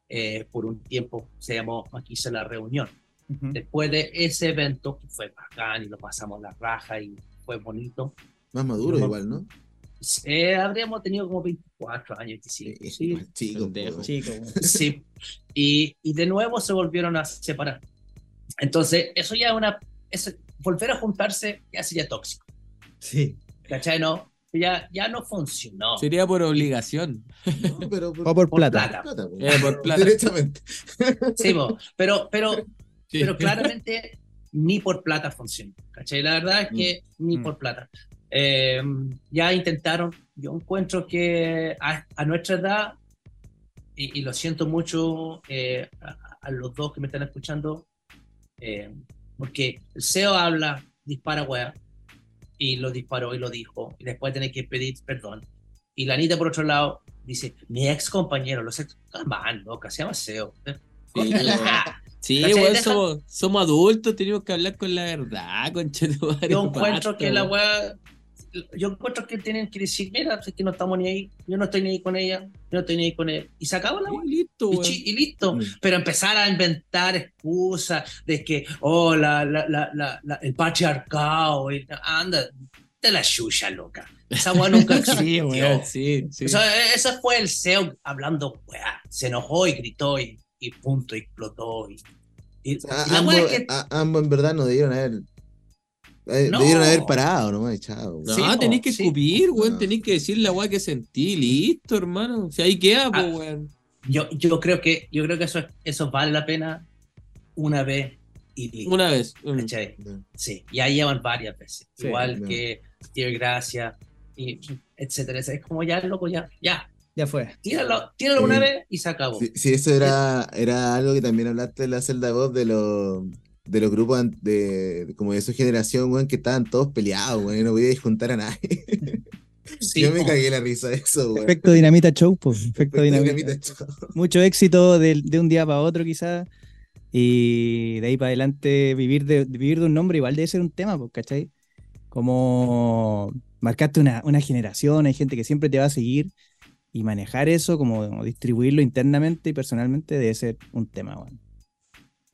S3: eh, por un tiempo, se llamó Maquisa La Reunión. Después de ese evento, que fue bacán y lo pasamos la raja y fue bonito,
S4: Más maduro igual, ¿no?
S3: eh, habríamos tenido como 24 años, 25.
S4: Sí,
S3: Sí,
S4: chico, po.
S2: Chico.
S3: Sí. Y, y de nuevo se volvieron a separar. Entonces, eso ya es una. eso- volver a juntarse ya sería tóxico.
S2: Sí.
S3: ¿Cachai? No, ya, ya no funcionó.
S5: Sería por obligación.
S4: No, pero
S2: O por
S3: Por
S2: plata.
S3: plata.
S5: Eh, por plata.
S4: Derechamente.
S3: Sí, bo, pero, pero,
S5: Sí.
S3: pero claramente ni por plata funcionó. ¿Cachai? La verdad es que ni
S2: Mm.
S3: por plata. Eh, ya intentaron. Yo encuentro que a, a nuestra edad, y, y lo siento mucho eh, a, a los dos que me están escuchando, eh, porque el CEO habla, dispara weá, y lo disparó y lo dijo, y después tiene que pedir perdón. Y la Anita, por otro lado, dice: Mi ex compañero, los ex. Come on, loca, se llama CEO.
S5: Sí, Sí,
S3: Deja-
S5: somos, somos adultos, tenemos que hablar con la verdad, conchetumare.
S3: Yo encuentro que la weá. Yo encuentro que tienen que decir: Mira, es que no estamos ni ahí, yo no estoy ni ahí con ella, yo no estoy ni ahí con él. Y se acabó la weá.
S5: Sí, listo,
S3: Y, y listo. Pero empezar a inventar excusas de que, oh, la, la, la, la- la- el patriarcado, y- anda, de la chucha, loca. Esa weá nunca
S5: Sí,
S3: existió.
S5: weón, sí, sí.
S3: Eso, ese fue el CEO hablando, weá. Se enojó y gritó y, y punto, y explotó. Y, y-
S4: O sea,
S3: y
S4: ambos,
S3: weá es que-
S4: a- ambos en verdad no debieron haber. eh,
S3: No.
S4: Debieron haber parado, ¿no? Y chao.
S5: No,
S3: Sí, po,
S5: tenéis que
S3: sí.
S5: escupir, weón,
S4: No.
S5: tenéis que decir la weá que sentí, listo, hermano. Si ahí queda, pues,
S3: Ah.
S5: weón.
S3: yo, yo creo que, yo creo que eso, eso vale la pena una vez y listo.
S5: Una vez. mm.
S3: Sí, ya llevan varias veces.
S2: Sí,
S3: Igual
S4: ya.
S3: que Dear Gracia, y etcétera. Es como ya, loco, ya, ya.
S2: Ya fue.
S3: Tíralo, tíralo una
S4: Sí.
S3: vez y se acabó.
S4: Sí, sí, eso era, era algo que también hablaste en la celda voz de los de los grupos de, como de su generación, weón, que estaban todos peleados, weón, y no podíais juntar a nadie.
S3: Sí,
S4: Yo me
S3: po.
S4: cagué la risa de eso, weón.
S2: Efecto Dinamita Show, pues. Efecto
S4: Efecto
S2: Dinamita.
S4: dinamita, chao.
S2: Mucho éxito de, de un día para otro, quizás. Y de ahí para adelante, vivir de, vivir de un nombre igual debe ser un tema, pues, ¿cachai? Como marcaste una, una generación, hay gente que siempre te va a seguir. Y manejar eso, como distribuirlo internamente y personalmente, debe ser un tema, weón.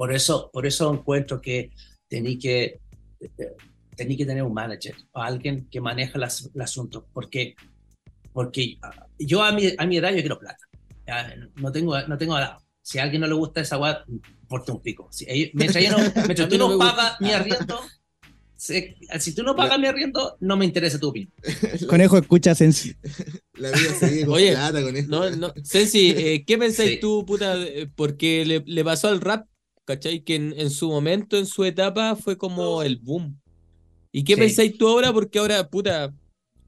S3: Por eso, por eso encuentro que tení que, eh, tení que tener un manager o alguien que maneja las- el asunto. Porque, porque ah, yo a mi, a mi edad yo quiero plata. Ya, no tengo, no tengo edad. Si a alguien no le gusta esa weá, importa un pico. Si, ellos- mientras, no- mientras tú
S5: no
S3: no
S5: me gusta.
S3: pagas mi arriendo, si, si tú no pagas mi arriendo, no me interesa tu opinión.
S2: Conejo, escucha Sensi.
S4: La vida se con
S5: Oye,
S4: plata con esto.
S5: No, no. Sensi, eh, ¿qué pensáis
S3: Sí.
S5: tú, puta? Porque le, le pasó al rap, ¿cachai? Que en, en su momento, en su etapa, fue como el boom. ¿Y qué
S3: Sí.
S5: pensáis tú ahora? Porque ahora, puta,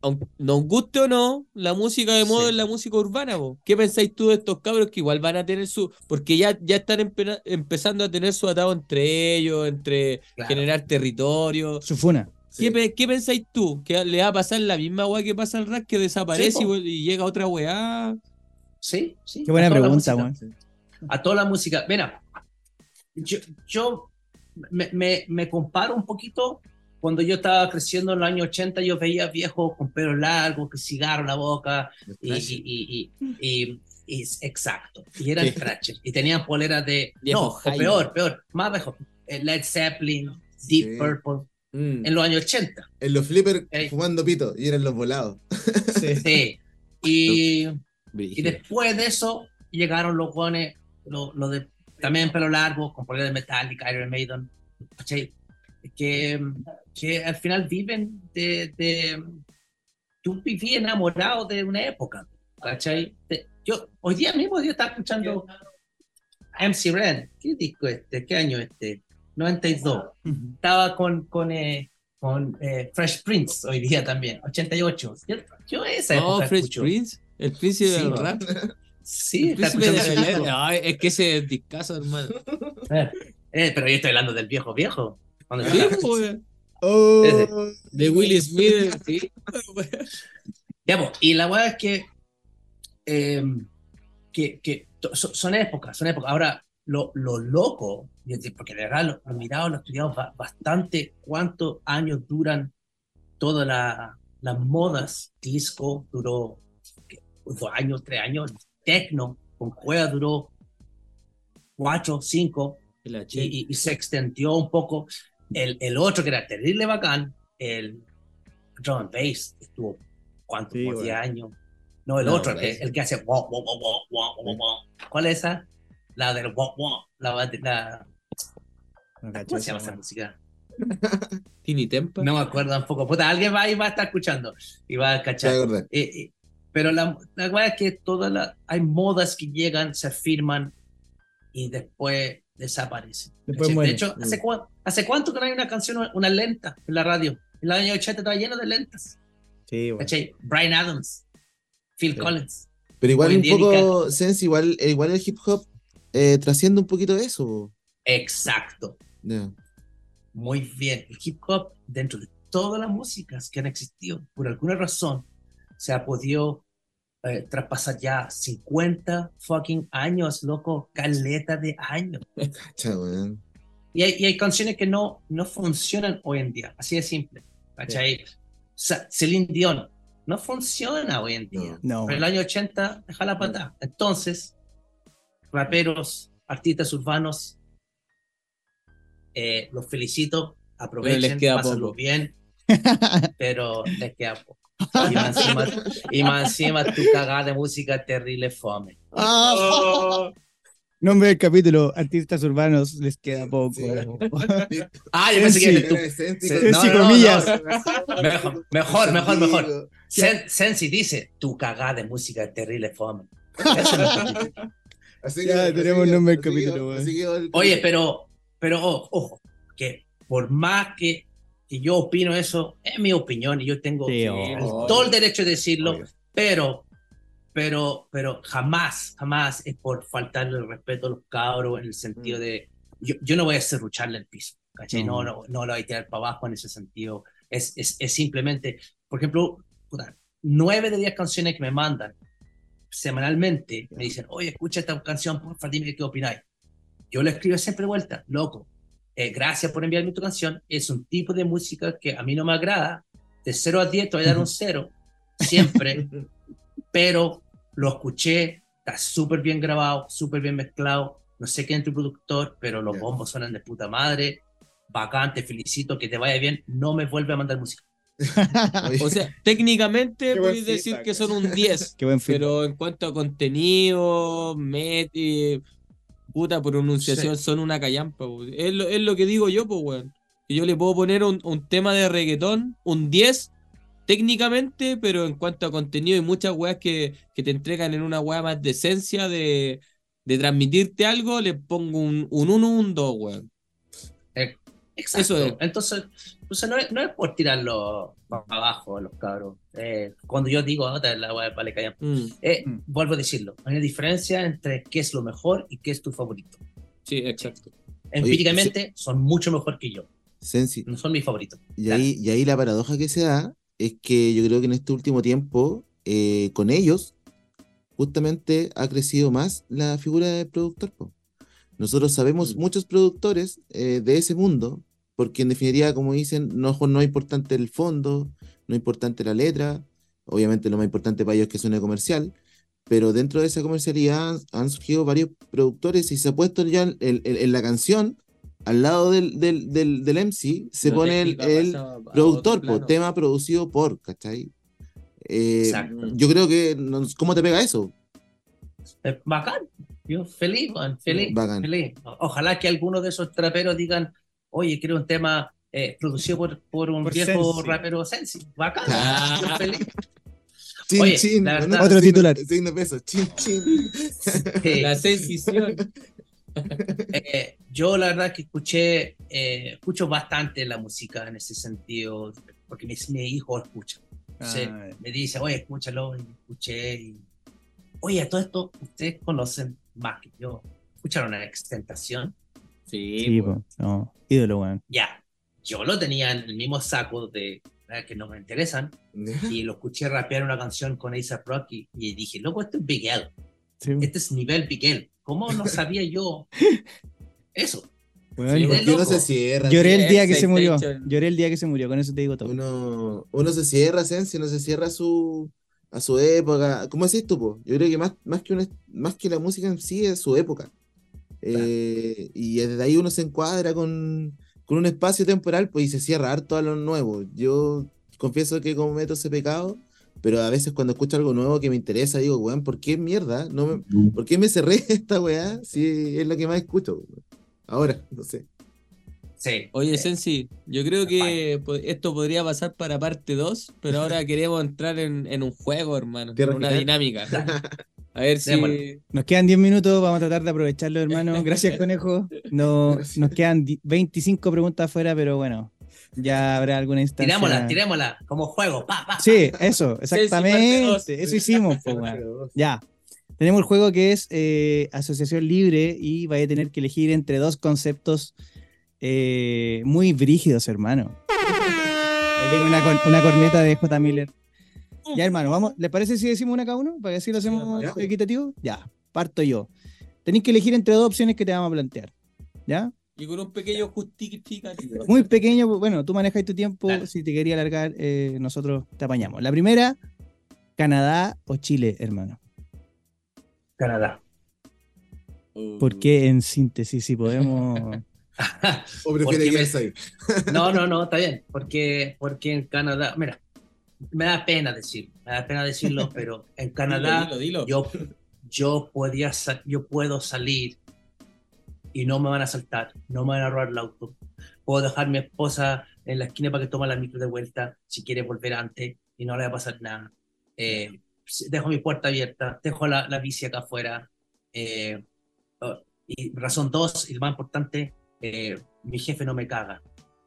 S5: aunque nos guste o no, la música de moda
S3: Sí.
S5: es la música urbana, po. ¿Qué pensáis tú de estos cabros que igual van a tener su. Porque ya, ya están empe- empezando a tener su atado entre ellos, entre
S3: Claro.
S5: generar territorio.
S2: Su funa.
S5: ¿Qué, qué pensáis tú? ¿Que le va a pasar la misma weá que pasa al rap que desaparece
S3: Sí,
S5: y, y llega otra weá?
S3: Sí, sí.
S2: Qué buena pregunta, weón.
S3: A toda la música. Mira, yo, yo me, me- me comparo un poquito. Cuando yo estaba creciendo en los años 80, yo veía viejos con pelo largo, que cigarro en la boca, y, y, y, y- exacto. Y eran thrashers. Y tenían poleras de. No, o peor, peor. Más viejo. eh, Led Zeppelin, Deep
S4: Sí.
S3: Purple,
S4: Mm.
S3: en los años 80.
S4: En los flippers
S3: Ey.
S4: fumando pito y eran los volados.
S3: Sí. Y, y después de eso llegaron los guanes, los lo de también pelo largo, con poleras de Metallica, Iron Maiden, ¿cachai? Que, que al final viven de, de tú viví enamorado de una época, ¿cachai? De- yo hoy día mismo yo estaba escuchando MC Ren, ¿qué disco este? ¿Qué año este? 92. Estaba con, con, eh, con eh, Fresh Prince hoy día también, 88. Yo, yo esa
S5: Oh,
S3: época
S5: Fresh
S3: escucho.
S5: Prince, el príncipe
S3: Sí,
S5: del rap.
S3: Sí, está
S5: de. Ay, es que ese es discazo, hermano.
S3: Eh, pero yo estoy hablando del viejo viejo. Cuando
S5: Sí, weón.
S4: Oh,
S5: De Will Smith, sí.
S3: Ya, pues, y la verdad es que, eh, que, que so- son épocas, son épocas. Ahora, lo, lo loco, porque de verdad lo, lo he mirado, lo he estudiado ba- bastante, cuántos años duran todas la- las modas. Disco duró dos años, tres años. Tecno con cueva duró cuatro, cinco.
S5: La
S3: y, y- y se extendió un poco. El, el otro que era terrible bacán, el drum and bass, estuvo ¿cuánto?
S2: Sí,
S3: Por
S2: bueno.
S3: 10 años. No, el
S5: No,
S3: otro, el que,
S5: bass.
S3: el que hace wow, wow, wow, wow, wow, wow, wow. ¿Cuál es esa? La del la, la,
S2: No cacho
S3: ¿cómo se llama esa
S2: weá.
S3: música?
S5: Tini Tempa.
S3: No me acuerdo tampoco. Puta, alguien va ahí va a estar escuchando y va a cachar. Eh, eh, pero la, la verdad es que todas las hay modas que llegan, se firman y después desaparecen.
S2: Después
S3: de hecho, ¿hace, cua- ¿hace cuánto que no hay una canción, una lenta en la radio? En los años 80 estaba lleno de lentas.
S2: Sí.
S3: ¿cachai? Brian Adams, Phil
S2: Sí.
S3: Collins.
S4: Pero igual un poco, Sense, igual, eh, igual el hip hop eh, trasciende un poquito de eso.
S3: Exacto.
S4: Ya.
S3: Muy bien. El hip hop, dentro de todas las músicas que han existido, por alguna razón, se ha podido eh, traspasar ya 50 fucking años, loco, caleta de años. Y hay, y hay canciones que no, no funcionan hoy en día, así de simple. ¿Cachai? Sa- Celine Dion no funciona hoy en día.
S2: No.
S3: Pero en el año 80 deja la patada. Entonces, raperos, artistas urbanos, eh, los felicito, aprovechen, pásenlo bien, pero les queda poco. Y más encima, y más encima tu cagada de música terrible fome.
S2: Ah. Nombre del capítulo, artistas urbanos, les queda poco.
S4: Sí.
S3: Ah, yo pensé que tú.
S4: Sensi,
S3: no, no, no,
S2: comillas.
S3: no. Mejor, mejor, mejor, mejor. Sen- Sensi dice, tu cagada de música terrible fome. Eso es que.
S4: Así
S2: Ya,
S4: así
S2: tenemos
S4: que-
S2: nombre del
S4: así que-
S2: capítulo,
S4: así que el-
S3: Oye, pero, pero oh, ojo, que por más que, yo opino eso, es mi opinión y yo tengo
S2: Sí,
S3: todo el derecho de decirlo,
S2: Obvio.
S3: pero, pero, pero jamás, jamás es por faltarle el respeto a los cabros en el sentido de, yo, yo no voy a serrucharle el piso, ¿cachai? No, no, no lo voy a tirar para abajo en ese sentido. Es, es, es simplemente, por ejemplo, nueve de diez canciones que me mandan semanalmente me dicen, oye, escucha esta canción, porfa, dime qué opináis. Yo le escribo siempre vuelta, loco. Eh, gracias por enviarme tu canción. Es un tipo de música que a mí no me agrada. De 0 a 10 te voy a dar un 0, siempre. pero lo escuché, está súper bien grabado, súper bien mezclado. No sé quién es tu productor, pero los bombos suenan de puta madre. Bacán, te felicito, que te vaya bien. No me vuelve a mandar música.
S5: O sea, técnicamente podéis decir que son un 10.
S2: Qué buen feedback.
S5: Pero en cuanto a contenido, met, eh, puta pronunciación, son una callampa. Es lo, es lo que digo yo, pues, weón. Que yo le puedo poner un, un tema de reggaetón, un 10, técnicamente, pero en cuanto a contenido, hay muchas weas que, que te entregan en una wea más de esencia de, de transmitirte algo, le pongo un 1, un 1, un 2, weón.
S3: Exacto.
S5: Eso es.
S3: Entonces, entonces no, es, no es por tirarlo para abajo a los cabros. Eh, cuando yo digo, "Ah, la vale callar.
S5: Mm,
S3: Eh,
S2: Mm.
S3: Vuelvo a decirlo. Hay una diferencia entre qué es lo mejor y qué es tu favorito.
S5: sí, exacto.
S3: Empíricamente son mucho mejor que yo.
S4: Sensi,
S3: No son mis favoritos.
S4: Y ahí, y ahí la paradoja que se da es que yo creo que en este último tiempo, eh, con ellos, justamente ha crecido más la figura del productor. po. Nosotros sabemos
S5: Mm.
S4: muchos productores eh, de ese mundo, porque en definitiva, como dicen, no, no es importante el fondo, no es importante la letra, obviamente lo más importante para ellos es que suene comercial, pero dentro de esa comercialidad han, surgido varios productores y se ha puesto ya en, en- en la canción, al lado del, del, del, del MC, se pone el, productor, po,
S5: plano.
S4: tema producido por, ¿cachai? Eh, yo creo que, ¿cómo te pega eso?
S3: Bacán. Yo feliz, man, feliz.
S4: Bacán.
S3: feliz. Ojalá que algunos de esos traperos digan, oye, quiero un tema eh, producido por, por un
S2: Por
S3: viejo
S2: Sensi.
S3: rapero Sensi. Bacán.
S4: Ah.
S3: Yo feliz.
S4: Chin,
S3: Oye,
S4: chin,
S3: la verdad-
S2: Otro titular.
S4: Signo peso, chin, chin.
S3: Eh,
S5: La sensación.
S3: Eh, yo la verdad que escuché, eh, escucho bastante la música en ese sentido, porque mi, mi hijo escucha. Entonces,
S2: Ah,
S3: me dice, oye, escúchalo, y escuché. Y... Oye, todo esto, ustedes conocen más que yo. ¿Escucharon a Extentación?
S5: Sí,
S2: sí,
S5: po,
S2: no, ídolo, weón.
S3: Ya, yo lo tenía en el mismo saco de ¿verdad? que no me interesan y lo escuché rapear una canción con A$AP Rocky y dije, loco, esto es Big L,
S2: Sí,
S3: este es nivel Big L. ¿Cómo no sabía yo eso?
S2: weón.
S5: Sí,
S4: ¿Por
S3: de
S4: qué uno
S3: loco.
S4: se cierra?
S2: Lloré el día que se murió. Lloré el día que se murió, con eso te digo todo.
S4: Uno, uno se cierra, Sensi, uno se cierra su, a su época. ¿Cómo decís tú, po? Yo creo que más, más, que una- más que la música en sí es su época. Eh, y desde ahí uno se encuadra con, con un espacio temporal pues, y se cierra harto a lo nuevo. Yo confieso que cometo ese pecado, pero a veces cuando escucho algo nuevo que me interesa, digo, weón, ¿por qué mierda? No me, ¿Por qué me cerré esta weá si es lo que más escucho? Ahora, no sé.
S3: Sí.
S5: Oye, Sensi, yo creo que esto podría pasar para parte 2, pero ahora queremos entrar en, en un juego, hermano, en una dinámica. A ver si...
S3: Démosle.
S2: Nos quedan 10 minutos, vamos a tratar de aprovecharlo, hermano. Gracias, conejo. No, nos quedan di- 25 preguntas afuera, pero bueno, ya habrá alguna instancia.
S3: Tirámosla, tirámosla, como juego, pa, pa.
S2: Sí, eso, exactamente. Eso hicimos, po, weón. Ya. Tenemos el juego que es eh, asociación libre y vaya a tener que elegir entre dos conceptos eh, muy brígidos, hermano. Una, cor- una corneta de J. Miller. Ya, hermano, vamos. ¿Les parece si decimos una cada uno? Para que así lo hacemos
S4: Ya.
S2: equitativo. Ya, parto yo. Tenéis que elegir entre dos opciones que te vamos a plantear. ¿Ya?
S5: Y con un pequeño justificativo.
S2: Muy pequeño, bueno, tú manejas tu tiempo.
S3: Dale.
S2: Si te quería alargar, eh, nosotros te apañamos. La primera, Canadá o Chile, hermano.
S3: Canadá.
S2: ¿Por qué en síntesis si podemos...
S4: ¿O prefiere
S3: me-
S4: quedarse ahí?
S3: No, no, no, está bien. Porque, porque en Canadá, mira, me da pena decir, me da pena decirlo, pero en Canadá
S5: Dilo, dilo, dilo.
S3: yo, yo, podía yo puedo salir y no me van a asaltar, no me van a robar el auto. Puedo dejar a mi esposa en la esquina para que tome la micro de vuelta si quiere volver antes y no le va a pasar nada. Eh, dejo mi puerta abierta, dejo la, la bici acá afuera. eh, oh, y razón dos, y lo más importante, eh, mi jefe no me caga.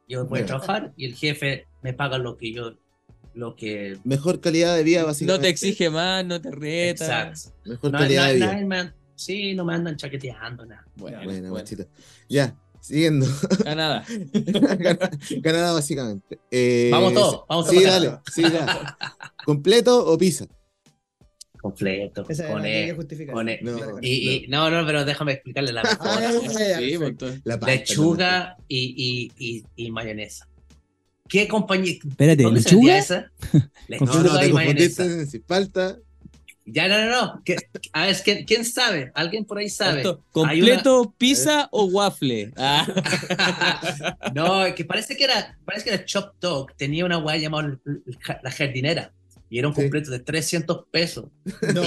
S3: Yo voy a trabajar y el jefe me paga lo que yo, lo que...
S4: Mejor calidad de vida,
S5: No
S4: básicamente.
S5: te exige más, no te reta.
S3: Exacto.
S4: Mejor
S3: No,
S4: calidad
S3: no-
S4: de vida.
S3: sí, no me andan chaqueteando, nada.
S5: Bueno,
S4: Bueno,
S5: bueno.
S4: Ya, siguiendo.
S5: Canadá.
S4: Canadá, básicamente. Eh,
S3: Vamos todos, vamos todos
S4: Sí, dale. Sí, ya. ¿Completo o pizza?
S3: Completo.
S2: Esa
S3: con E, con E.
S4: No,
S3: Y, y- no, no, pero déjame explicarle la mejor.
S4: Ah,
S5: Sí,
S4: La pasta,
S3: Lechuga y, y, y, y mayonesa. ¿Qué compañía?
S2: Espérate,
S3: ¿Dónde se
S2: ¿lechuga?
S3: esa?
S4: No,
S3: Lechuga
S4: no, te
S3: y mayonesa.
S4: Si falta.
S3: Ya, no, no, no. ¿Qué- A ver, ¿quién, quién sabe? ¿Alguien por ahí sabe?
S5: Esto,
S3: Hay una-
S5: ¿Completo, pizza o waffle? Ah,
S3: no, que parece que era, parece que era Chop Dog. Tenía una weá llamada la jardinera. Y era un
S4: Sí.
S3: completo de 300 pesos.
S4: No.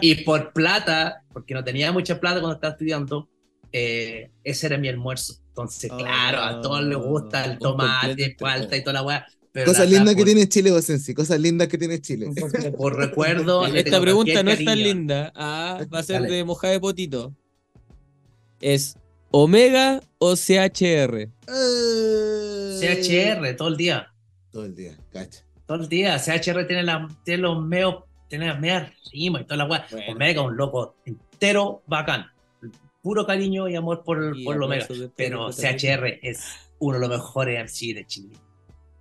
S3: Y, y por plata, porque no tenía mucha plata cuando estaba estudiando, eh, ese era mi almuerzo. Entonces,
S2: Oh.
S3: claro, a todos les gusta el tomate, falta y toda la weá. pero
S4: Cosas
S3: la-
S4: lindas que
S3: por-
S4: tiene Chile, Bosensi. Cosas lindas que tiene Chile.
S3: Por recuerdo.
S5: Esta pregunta no es tan linda. Ah, va a ser
S3: Dale.
S5: de moja de potito. Es ¿Omega o CHR?
S3: CHR todo el día.
S4: Todo el día, cacha.
S3: Todo el día. CHR tiene, la, tiene los meos, tiene las meas rimas y toda la weá.
S5: Bueno.
S3: Omega, un loco entero bacán. Puro cariño y amor por,
S5: Y
S3: por el Omega. Pero CHR es uno de los mejores MC de Chile.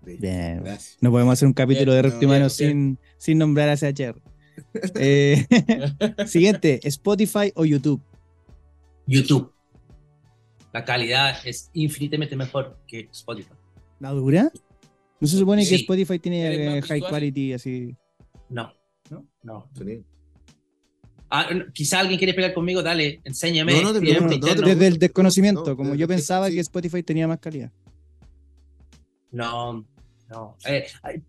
S2: Bien.
S4: Gracias.
S2: No podemos hacer un capítulo de
S4: Bien,
S2: Recto
S4: no,
S2: Humano
S5: bien,
S2: sin, sin nombrar a CHR. Eh, siguiente, Spotify o YouTube.
S3: YouTube. La calidad es infinitamente mejor que Spotify.
S2: ¿La dura? ¿No se supone que
S3: Sí.
S2: Spotify tiene
S5: ¿Eres más
S2: eh, high quality así?
S3: No.
S2: ¿No?
S3: No. Ah, quizá alguien quiere pelear conmigo, dale, enséñame.
S4: No, no te pregunto, no te.
S2: Desde el desconocimiento,
S4: No,
S2: como
S4: desde
S2: yo pensaba
S4: sí.
S2: que Spotify tenía más calidad.
S3: No, no. Eh, hay,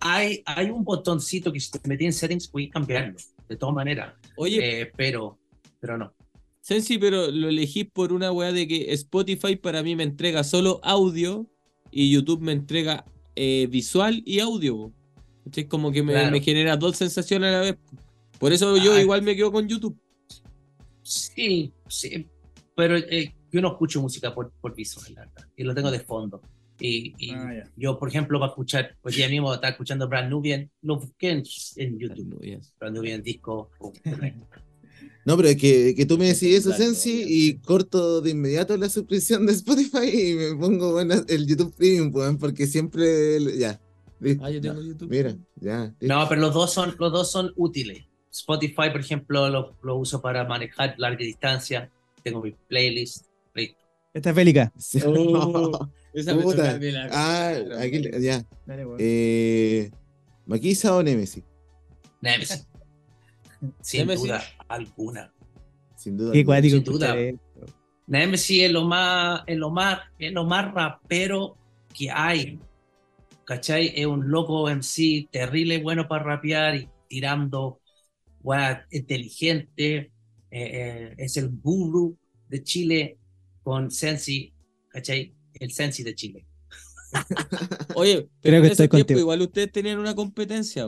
S3: hay, hay un botoncito que si te metí en settings puedes cambiarlo, de todas maneras.
S5: Oye,
S3: Eh, pero, pero no.
S5: Sensi, pero lo elegí por una weá de que Spotify para mí me entrega solo audio y YouTube me entrega eh, visual y audio. ¿Cachai? Como que me,
S3: Claro.
S5: me genera dos sensaciones a la vez. Por eso yo
S3: Ah.
S5: igual me quedo con YouTube.
S3: Sí, sí. Pero eh, yo no escucho música por, por visual, la verdad, y lo tengo de fondo. Y, y
S2: Ah, ya.
S3: yo, por ejemplo, para escuchar, hoy día mismo estaba escuchando Brand Nubian, lo busqué en, en YouTube. Brand Nubian disco.
S4: No, pero es que, que tú me decís eso, Sensi, y corto de inmediato la suscripción de Spotify y me pongo bueno, el YouTube Premium, pues, porque siempre. el- Ya. listo.
S5: Ah, yo tengo YouTube.
S4: Mira, ya. listo.
S3: No, pero los dos son, los dos son útiles. Spotify, por ejemplo, lo, lo uso para manejar larga distancia. Tengo mi playlist. listo.
S2: Esta es bélica.
S4: Sí.
S5: Oh, esa me
S4: Puta.
S5: de la-
S4: Ah, aquí, ya. Eh, ¿Maquisa o Nemesis?
S3: Nemesis. Sin
S5: Nemesis.
S3: duda alguna.
S4: Sin duda.
S2: Qué cuático
S3: sin duda. Nemesis es lo más, es lo más, es lo más rapero que hay. ¿Cachai? Es un loco MC terrible, bueno para rapear y tirando, weá, inteligente. eh, eh, es el guru de Chile con Sensi, ¿cachai? El Sensi de Chile.
S5: Oye,
S2: Creo
S5: pero
S2: que
S5: en
S2: estoy
S5: ese tiempo
S2: contigo.
S5: igual ustedes tenían una competencia,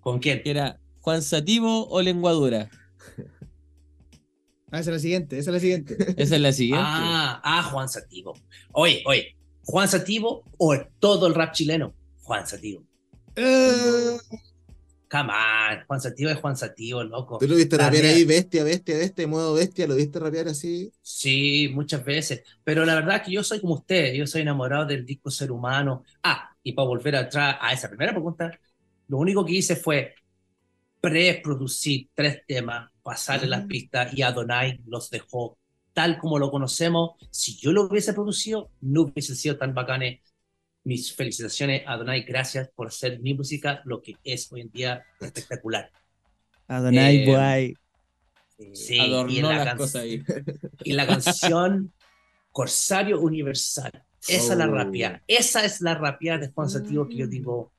S3: ¿Con quién?
S5: que era Juan Sativo o Lenguadura.
S2: Ah, esa es la siguiente, esa es la siguiente.
S5: Esa es la siguiente.
S3: Ah, ah, Juan Sativo. Oye, oye, Juan Sativo o todo el rap chileno. Juan Sativo.
S2: Eh,
S3: Come on, Juan Sativo es Juan Sativo, loco.
S4: ¿Tú lo viste rapear
S3: También.
S4: ahí, bestia, bestia, bestia, modo bestia? ¿Lo viste rapear así?
S3: Sí, muchas veces. Pero la verdad es que yo soy como usted, yo soy enamorado del disco ser humano. Ah, y para volver atrás a esa primera pregunta, lo único que hice fue preproducir tres temas, pasarle las pistas y Adonai los dejó tal como lo conocemos. Si yo lo hubiese producido, no hubiese sido tan bacanes. Mis felicitaciones, Adonai, gracias por hacer mi música lo que es hoy en día espectacular.
S2: Adonai
S3: Eh,
S2: Boy.
S3: Sí, y
S5: Adornó
S3: la
S5: las
S3: can-
S5: cosas ahí.
S3: y la canción Corsario Universal. Esa es la
S4: Oh.
S3: rapia. Esa es la rapia de Juan Sativo que yo digo,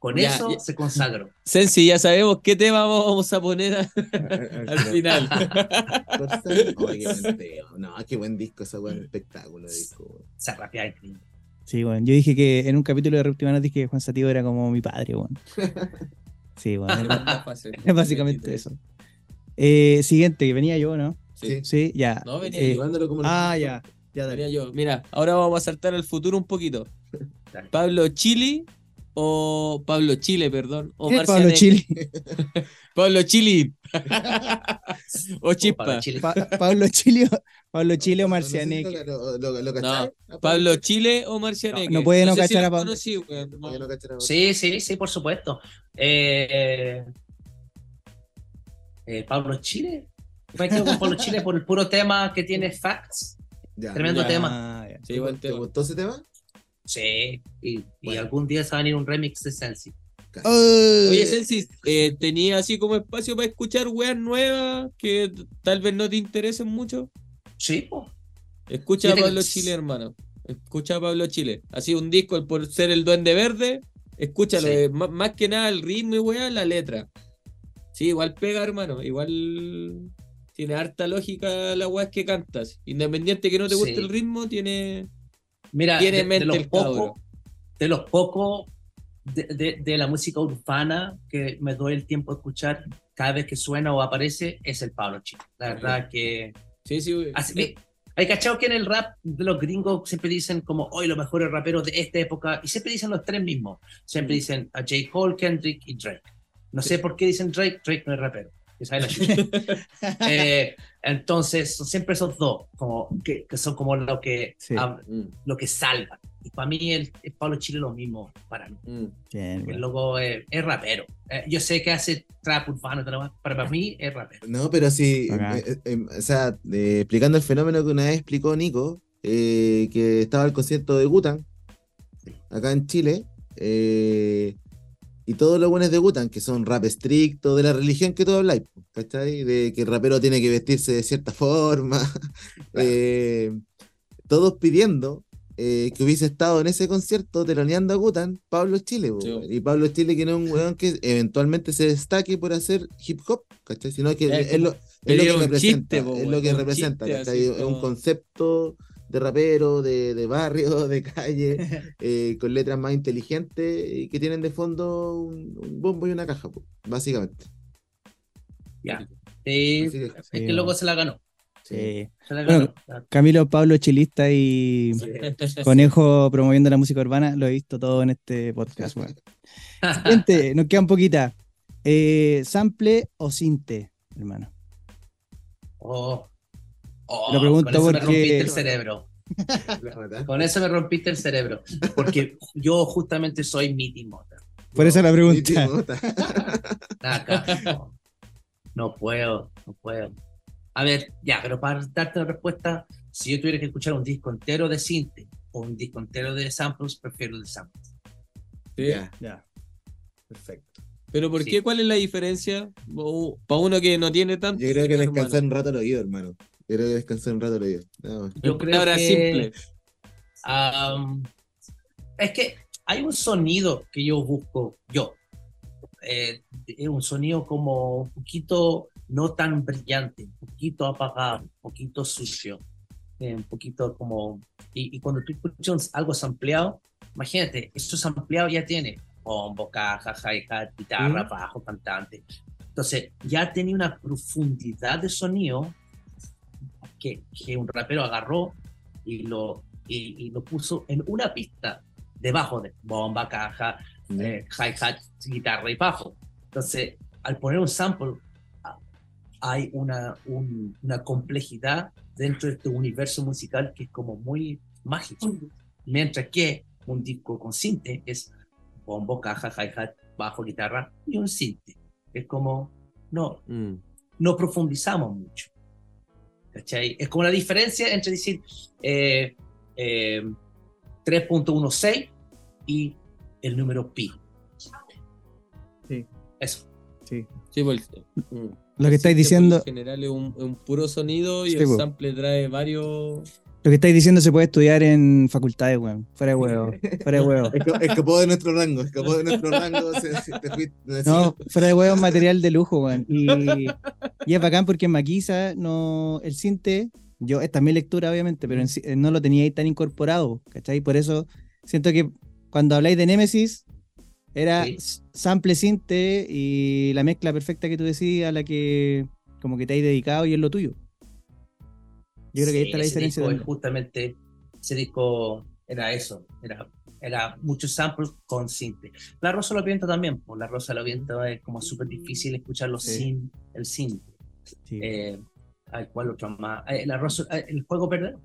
S3: con
S5: Ya,
S3: eso
S5: ya.
S3: se consagró.
S5: Sensi, ya sabemos qué tema vamos a poner a- al final.
S4: Oye, qué buen tema. No, qué buen disco, ese buen espectáculo de disco.
S3: es increíble.
S2: Sí, bueno. Yo dije que en un capítulo de Reptimanos dije que Juan Sativo era como mi padre, bueno. Sí, bueno. Es básicamente eso. Eh, siguiente, que venía yo, ¿no?
S5: Sí.
S2: Sí, ya.
S5: No, venía
S2: Eh,
S4: Llevándolo como
S2: ah, ya. Ya,
S5: Venía yo. Mira, ahora vamos a saltar al futuro un poquito. Pablo Chili o Pablo Chile, perdón. O
S2: ¿Quién es Pablo. Chile?
S5: Pablo Chili. o Chispa.
S3: Chile.
S2: Pa- Pablo Chile, o- Pablo Chile o
S4: No, no
S2: Marcianeque.
S4: lo- lo- a
S5: Pablo Chile o Marcianeque.
S2: No, no puede no
S5: sé
S2: cachar a Pablo.
S5: conocí, no.
S4: No.
S3: Sí, sí, sí, por supuesto. Eh, eh, Pablo Chile. Me quedo con Pablo Chile por el puro tema que tiene facts.
S4: Ya,
S3: Tremendo
S4: ya.
S3: tema.
S2: Ah, ya.
S5: Sí,
S4: ¿Te
S5: tema.
S4: gustó ese tema?
S3: Sí. Y, algún día se va a venir un remix de Sensi.
S5: Oye, Sensi, eh, ¿tenía así como espacio para escuchar weas nuevas que tal vez no te interesen mucho?
S3: Sí, po.
S5: Escucha a Pablo Chile, hermano. Escucha a Pablo Chile. Así un disco por ser el duende verde. Escúchalo.
S3: Sí.
S5: eh, má- más, que nada el ritmo y wea, la letra. Sí, igual pega, hermano. Igual tiene harta lógica la weas que cantas. Independiente que no te guste
S3: Sí.
S5: el ritmo, tiene,
S3: Mira,
S5: tiene
S3: de, de los
S5: el
S3: pocos, de los pocos de, de- de la música urbana que me doy el tiempo de escuchar cada vez que suena o aparece es el Pablo Chile. La verdad que
S5: Sí, sí,
S3: así que Hay cachado que en el rap de los gringos siempre dicen como hoy los mejores raperos de esta época y siempre dicen los tres mismos. Siempre dicen a J. Cole, Kendrick y Drake. No sé por qué dicen Drake, Drake no es rapero. Eh, entonces, son siempre esos dos, como que, que son como lo que,
S2: Sí.
S5: Mm,
S3: lo que salva. Y para mí, el, el Pablo Chile es lo mismo para mí.
S5: mm.
S2: Bien,
S3: El loco es, es rapero. Eh, yo sé que hace trap urbano, pero para, mí es rapero.
S4: No, pero sí,
S2: Bacán.
S4: eh, eh, o sea, eh, explicando el fenómeno que una vez explicó Nico, eh, que estaba el concierto de Gutan, acá en Chile, eh, y todos los buenos de Gutan, que son rap estricto, de la religión que tú habláis, ¿cachai? De que el rapero tiene que vestirse de cierta forma, eh, todos pidiendo eh, que hubiese estado en ese concierto teloneando a Gutan, Pablo Chile,
S5: Sí.
S4: y Pablo Chile que no es un weón que eventualmente se destaque por hacer hip hop, ¿cachai? Sino que
S5: Es
S4: es lo, es lo que representa,
S5: chiste, po,
S4: es lo que
S5: un
S4: representa,
S5: chiste
S4: ¿cachai? Es un concepto de rapero, de, de barrio, de calle, eh, con letras más inteligentes y que tienen de fondo un, un bombo y una caja, básicamente.
S3: Ya. Sí,
S4: Así que-
S3: es
S2: Sí,
S3: que el loco se la ganó.
S2: Sí.
S3: Se la
S2: Bueno,
S3: ganó.
S2: Camilo Pablo Chilista y Conejo promoviendo la música urbana, lo he visto todo en este podcast. weón. Siguiente, nos queda un poquita. Eh, ¿Sample o cinte, hermano?
S3: Oh. Oh,
S2: Lo pregunto
S3: con eso me rompiste el cerebro.
S4: La.
S3: Con eso me rompiste el cerebro. Porque yo justamente soy Mitty Mota.
S2: Por eso la pregunta.
S3: No. No puedo, no puedo. A ver, ya, pero para darte una respuesta, si yo tuviera que escuchar un disco entero de synth o un disco entero de samples, prefiero el de samples.
S5: Sí.
S4: Ya,
S2: Ya.
S4: perfecto.
S5: Pero ¿por
S3: Sí.
S5: qué? ¿Cuál es la diferencia? Para uno que no tiene tanto.
S4: Yo creo que descansar un rato el oído, hermano. Yo creo que descansar un rato el oído. No,
S3: Yo
S5: En
S3: creo
S5: palabras
S3: que-
S5: simples.
S3: Am, es que hay un sonido que yo busco, yo. Eh, es un sonido como un poquito no tan brillante, un poquito apagado, un poquito sucio, eh, un poquito como... Y, y cuando tú escuchas algo sampleado, imagínate, eso sampleado ya tiene bombo, caja, hi-hat, guitarra, bajo, cantante. Entonces, ya tenía una profundidad de sonido que, que un rapero agarró y lo, y, y lo puso en una pista debajo de bomba, caja, eh, hi-hat, guitarra y bajo. Entonces, al poner un sample, ah, hay una, un- una complejidad dentro de este universo musical que es como muy mágico. Mientras que un disco con sinte es bombo, caja, hi-hat, bajo, guitarra y un sinte. Es como, no,
S5: Mm.
S3: no profundizamos mucho. ¿Cachai? Es como la diferencia entre decir eh, eh, 3.16 y el número pi.
S2: Sí.
S3: Eso.
S2: Sí.
S5: Sí, pues.
S2: Lo que estáis diciendo,
S5: lo general es un, puro sonido y
S2: Sí,
S5: el
S2: po.
S5: sample trae varios.
S2: Lo que estáis diciendo se puede estudiar en facultades, weón. Fuera de huevo. Fuera de huevo.
S4: Esca- Escapó de nuestro rango, escapó de nuestro rango. se- se-
S2: No, fuera de huevo es material de lujo, weón. Y, y es bacán porque en Maquisa no, el cinte, yo, esta es mi lectura obviamente, pero en eh, no lo tenía ahí tan incorporado, ¿cachai? Por eso siento que cuando habláis de Nemesis, era
S3: Sí.
S2: sample cinte y la mezcla perfecta que tú decís a la que como que te has dedicado y es lo tuyo. Yo creo que ahí
S3: Sí,
S2: está la diferencia.
S3: disco justamente, ese disco era eso, era, era muchos samples con synth. La Rosa lo Viento también, pues la Rosa lo Viento es como súper difícil escucharlo
S2: Sí.
S3: sin el synth.
S2: Sí.
S3: Eh, ¿Cuál otro más? Eh, la Rosa- eh, el juego verde,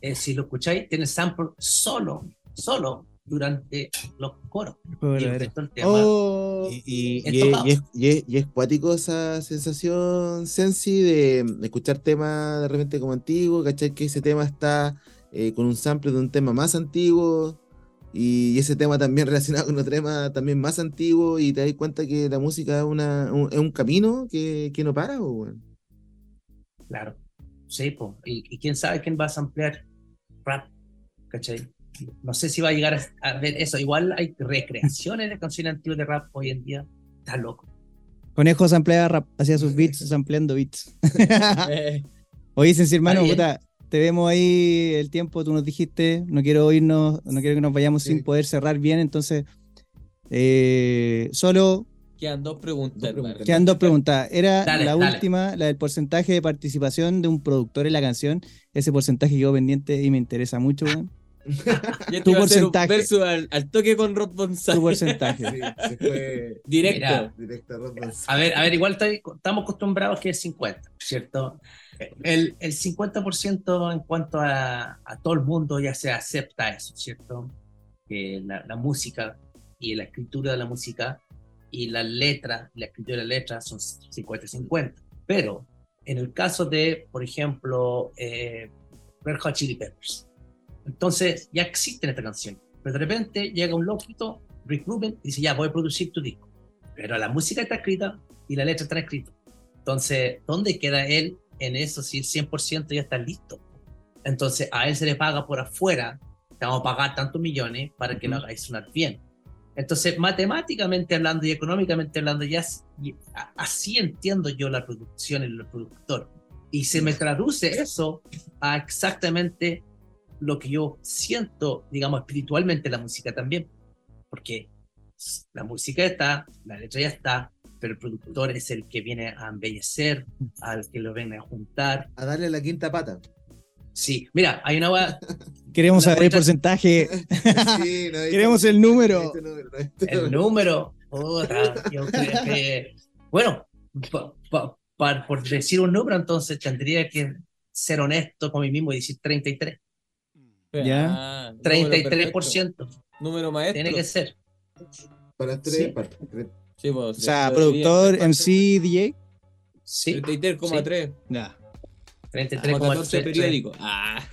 S3: eh, si lo escucháis, tiene sample solo, solo durante los coros. Y el tema.
S2: Oh,
S4: Y, y-
S3: Es
S4: y es,
S3: tocado.
S4: y es- y es- y es cuático esa sensación, Sensi, de escuchar temas de repente como antiguos, ¿cachai? Que ese tema está eh, con un sample de un tema más antiguo y ese tema también relacionado con otro tema también más antiguo y te das cuenta que la música es, una, un, es un camino que, que no para, po, weón.
S3: Claro. Sí, po. Y, y quién sabe quién va a samplear rap, ¿cachai? No sé si va a llegar a, a ver eso. Igual hay recreaciones de canciones antiguas de rap hoy en día. Está loco.
S2: Conejo sampleaba rap, hacía sus beats sampleando beats. Oye, Sensi, hermano, puta, te vemos ahí el tiempo, tú nos dijiste, no quiero irnos, no quiero que nos vayamos
S4: Sí.
S2: sin poder cerrar bien, entonces, eh, solo
S5: Quedan dos preguntas.
S4: Dos preguntas.
S2: Quedan dos preguntas. Era
S3: Dale,
S2: la
S3: dale.
S2: última, la del porcentaje de participación de un productor en la canción. Ese porcentaje quedó pendiente y me interesa mucho, weón.
S5: Ya
S2: Tu
S5: te iba a hacer un
S2: porcentaje.
S5: versus al, al toque con Rob
S2: Tu
S5: González.
S2: porcentaje.
S4: Sí, se fue
S5: Directo.
S3: Mira.
S4: directo a Rob.
S3: A ver, a ver, igual estamos acostumbrados que es 50, ¿cierto? El, el 50% en cuanto a, a todo el mundo ya se acepta eso, ¿cierto? Que la, la música y la escritura de la música y la letra, la escritura de la letra son 50-50. Pero en el caso de, por ejemplo, eh, Red Hot Chili Peppers, entonces ya existe esta canción, pero de repente llega un loquito, Rick Rubin, y dice, ya, voy a producir tu disco pero la música está escrita y la letra está escrita. Entonces, ¿dónde queda él en eso si el 100% ya está listo? Entonces, a él se le paga por afuera, te vamos a pagar tantos millones para que lo hagáis sonar bien. Entonces, matemáticamente hablando y económicamente hablando, ya así entiendo yo la producción y el productor. Y se me traduce eso a exactamente lo que yo siento, digamos, espiritualmente en la música también. Porque la música está, la letra ya está, pero el productor es el que viene a embellecer, al que lo viene a juntar.
S4: A darle la quinta pata.
S3: Sí, mira, hay una
S2: Queremos
S3: La
S2: saber el porcentaje.
S4: Sí, no,
S2: Queremos el número.
S4: este número, no, este
S3: el número. yo creo que- bueno, pa- pa- pa- por decir un número, entonces tendría que ser honesto con mí mismo y decir 33.
S2: Ya.
S5: Ah, número
S3: 33%.
S5: perfecto. Número maestro.
S3: Tiene que ser.
S4: Para tres
S3: Sí.
S4: partes.
S5: Sí, pues,
S2: O sea, productor, MC, DJ.
S3: Sí,
S5: partes. 33,3.
S2: Ya.
S5: Como 14
S3: 33,3.
S5: periódicos. Ah.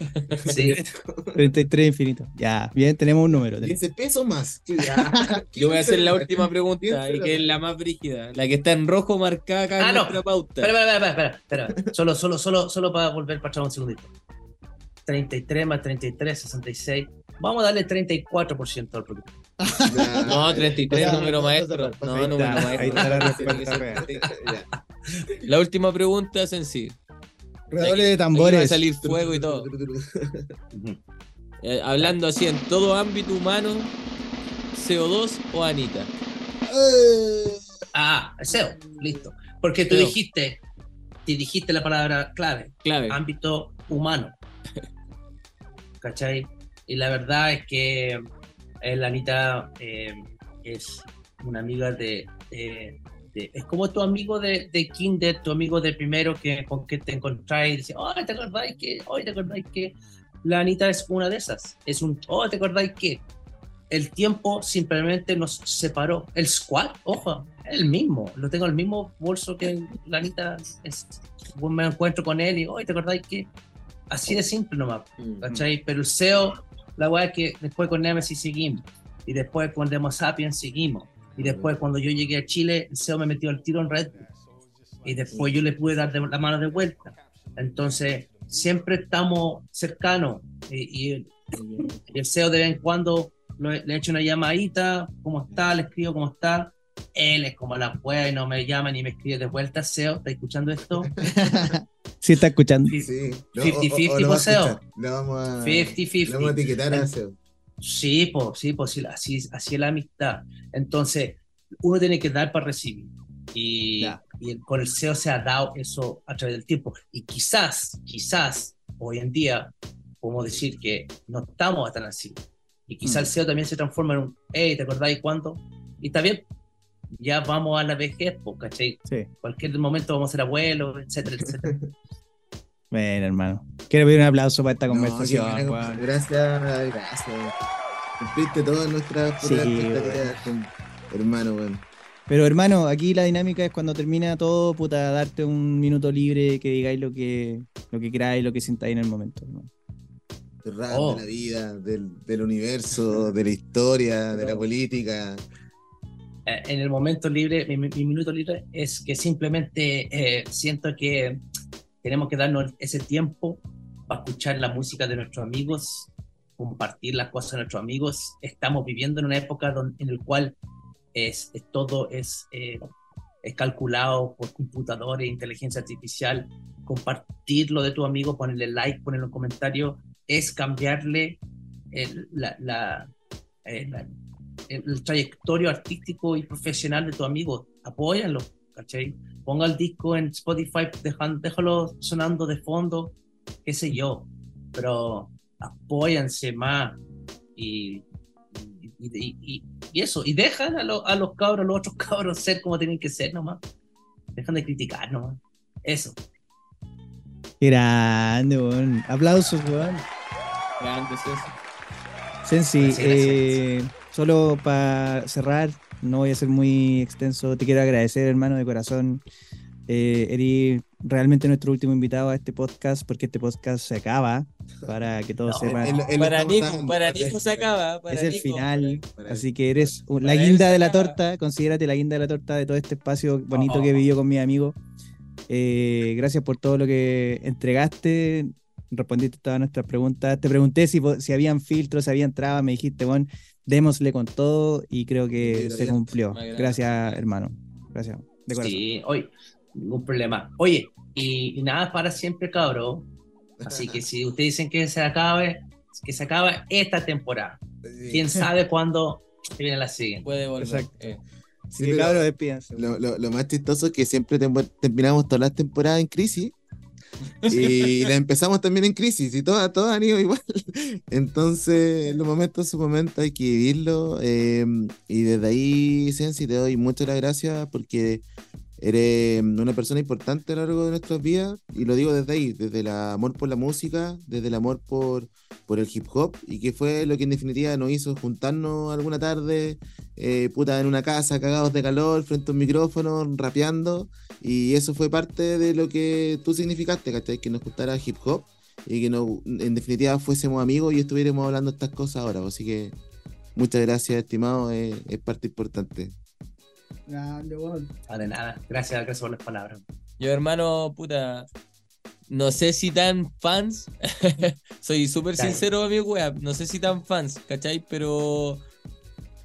S3: Sí.
S2: 33 infinito. Ya, bien, tenemos un número.
S4: 15 pesos más.
S5: Yo voy a hacer la última pregunta, y que es la más brígida, la que está en rojo marcada acá
S3: Ah,
S5: en
S3: no.
S5: nuestra pauta.
S3: Espera, espera, espera, espera, espera. Solo, solo, solo, solo para volver para atrás un segundito. 33 más 33, 66. Vamos a darle 34% al producto.
S5: No, 33
S4: Ya,
S5: número maestro. No, número maestro.
S2: ahí está la respuesta real.
S5: Última pregunta es sencilla.
S2: Redoble de
S5: Aquí va a
S2: tambores.
S5: salir fuego y todo. Eh, hablando así en todo ámbito humano, CO2 o Anita.
S3: Ah, SEO, listo. Porque tú dijiste, te dijiste la palabra clave,
S5: Clave.
S3: ámbito humano. ¿Cachai? Y la verdad es que eh, la Anita eh, es una amiga de, de- Es como tu amigo de, de kinder, tu amigo de primero que, con que te encontráis y dices, oh, ¿te acordáis que? Hoy te acordáis que? La Anita es una de esas. Es un, oh, ¿te acordáis que? El tiempo simplemente nos separó. El squad, ojo, el mismo. Lo tengo en el mismo bolso que la Anita. Es, me encuentro con él y, hoy ¿te acordáis que? Así de simple nomás.
S5: Mm.
S3: ¿cachai? Pero el SEO, la weá es que después con Nemesis seguimos, y después con Demo Sapiens seguimos, y después cuando yo llegué a Chile, el SEO me metió el tiro en red, y después yo le pude dar de- la mano de vuelta. Entonces, siempre estamos cercanos, y, y el, y el SEO de vez en cuando lo- le echo una llamadita, ¿cómo está? Le escribo, ¿cómo está? Él es como la wea y no me llama ni me escribe de vuelta. SEO, ¿está escuchando esto?
S2: Sí, está escuchando.
S4: Sí. No,
S3: 50-50
S4: o- o- o lo vamos a. Lo vamos a
S3: 50-50.
S4: etiquetar a SEO.
S3: Sí, pues, sí, pues, sí, así, así es la amistad. Entonces, uno tiene que dar para recibir. Y,
S2: Ya.
S3: y el- con el SEO se ha dado eso a través del tiempo. Y quizás, quizás, hoy en día, podemos decir que no estamos tan así. Y quizás
S2: Mm.
S3: el SEO también se transforma en un, hey, ¿te acordáis cuándo? Y está bien, ya vamos a la vejez, pues, ¿cachai?
S2: Sí.
S3: Cualquier momento vamos a ser abuelos, etcétera, etcétera.
S2: Bueno, hermano. Quiero pedir un aplauso para esta
S4: No,
S2: conversación.
S4: buena,
S2: weón.
S4: Gracias, gracias. Cumpliste todas nuestras
S2: Sí,
S4: hermano, weón.
S2: Pero hermano, aquí la dinámica es cuando termina todo, puta, darte un minuto libre, que digáis lo que, lo que queráis, lo que sintáis en el momento. hermano.
S3: Oh.
S4: de la vida, del, del universo, de la historia, de la política.
S3: Eh, en el momento libre, mi, mi minuto libre es que simplemente eh, siento que tenemos que darnos ese tiempo para escuchar la música de nuestros amigos, compartir las cosas de nuestros amigos. Estamos viviendo en una época don- en la cual es, es- todo es, eh, es calculado por computadores, inteligencia artificial. Compartir lo de tu amigo, ponerle like, ponerle un comentario, es cambiarle el, la, la, eh, la- el, el trayectorio artístico y profesional de tu amigo. apóyanlo, ¿cachai? Ponga el disco en Spotify, dejan, déjalo sonando de fondo, qué sé yo, pero apóyanse más y, y, y- y- y eso, y dejan a, lo- a los cabros, los otros cabros ser como tienen que ser nomás. Dejan de criticar nomás. Eso.
S2: Grande, weón. Aplausos, weón.
S5: Grande.
S2: Sensi,
S3: Gracias, gracias.
S2: eh, solo para cerrar, no voy a ser muy extenso. Te quiero agradecer, hermano, de corazón. Eh, eres realmente nuestro último invitado a este podcast, porque este podcast se acaba, para que todos
S3: No,
S2: sepan.
S5: Para Nico, para Nico se acaba. para
S2: es el
S5: Nico.
S2: final,
S4: para
S2: así que eres un- la guinda de la
S5: acaba.
S2: torta, considérate la guinda de la torta de todo este espacio bonito
S3: Oh.
S2: que vivió con mi amigo. Eh, gracias por todo lo que entregaste, respondiste todas nuestras preguntas. Te pregunté si, si habían filtros, si habían trabas, me dijiste, bueno, démosle con todo y creo que
S4: Sí,
S2: se cumplió. Gracias, hermano. Gracias. De corazón.
S3: Sí, oye, ningún problema. Oye, y, y nada para siempre, cabrón. Así que si ustedes dicen que se acabe, que se acaba esta temporada.
S4: Sí.
S3: ¿Quién sabe cuándo viene la siguiente?
S5: Puede volver.
S2: Exacto.
S5: eh.
S4: Sí, pero
S2: cabros, despídanse.
S4: lo, lo- lo más chistoso es que siempre terminamos todas las temporadas en crisis y las empezamos también en crisis y todas, todas han ido igual. Entonces, los momentos, su momento hay que vivirlo. eh, y desde ahí, Sensi, te doy muchas las gracias porque eres una persona importante a lo largo de nuestras vidas y lo digo desde ahí, desde el amor por la música, desde el amor por, por el hip hop y que fue lo que en definitiva nos hizo juntarnos alguna tarde, eh, puta, en una casa, cagados de calor, frente a un micrófono, rapeando y eso fue parte de lo que tú significaste, ¿cachai? Que nos gustara hip hop y que no, en definitiva fuésemos amigos y estuviéramos hablando estas cosas ahora, así que muchas gracias, estimado, eh, es parte importante.
S2: Grande, weón.
S3: Ah, de nada. Gracias, gracias por las palabras.
S5: Yo, hermano, puta. No sé si tan fans. Soy súper sincero a mi wea. No sé si tan fans, ¿cachai? Pero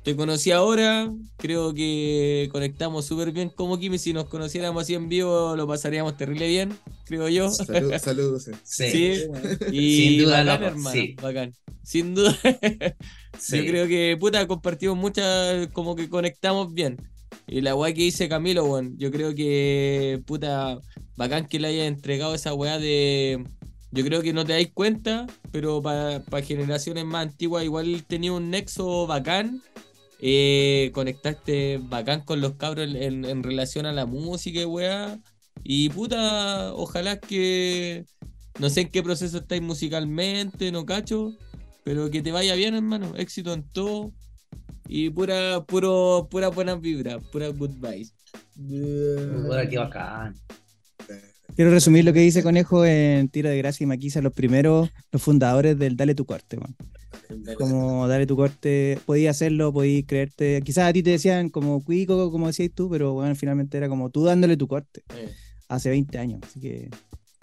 S5: te conocí ahora. Creo que conectamos súper bien como Kimi. Si nos conociéramos así en vivo, lo pasaríamos terrible bien, creo yo.
S4: Saludos, saludos.
S3: Sí,
S5: Sí. Y
S3: Sin duda,
S5: bacán,
S3: loco,
S5: hermano.
S3: sí.
S5: Bacán. Sin duda.
S3: sí.
S5: Yo creo que, puta, compartimos muchas, como que conectamos bien. Y la weá que dice Camilo, weón, yo creo que, puta, bacán que le haya entregado esa weá de... Yo creo que no te dais cuenta, pero para generaciones más antiguas igual tenía un nexo bacán. eh, conectaste bacán con los cabros en, en- en relación a la música y weá. Y puta, ojalá que... No sé en qué proceso estáis musicalmente, no cacho. Pero que te vaya bien, hermano. Éxito en todo. Y pura, puro, pura buenas vibras, pura good vibes.
S3: Puta, qué bacán.
S2: Quiero resumir lo que dice Conejo en Tiro de Gracia y Maquisa, los primeros, los fundadores del Dale tu corte, weón. Como Dale tu corte, podía hacerlo, podías creerte. Quizás a ti te decían como cuico, como decías tú, pero bueno, finalmente era como tú dándole tu corte hace 20 años. Así que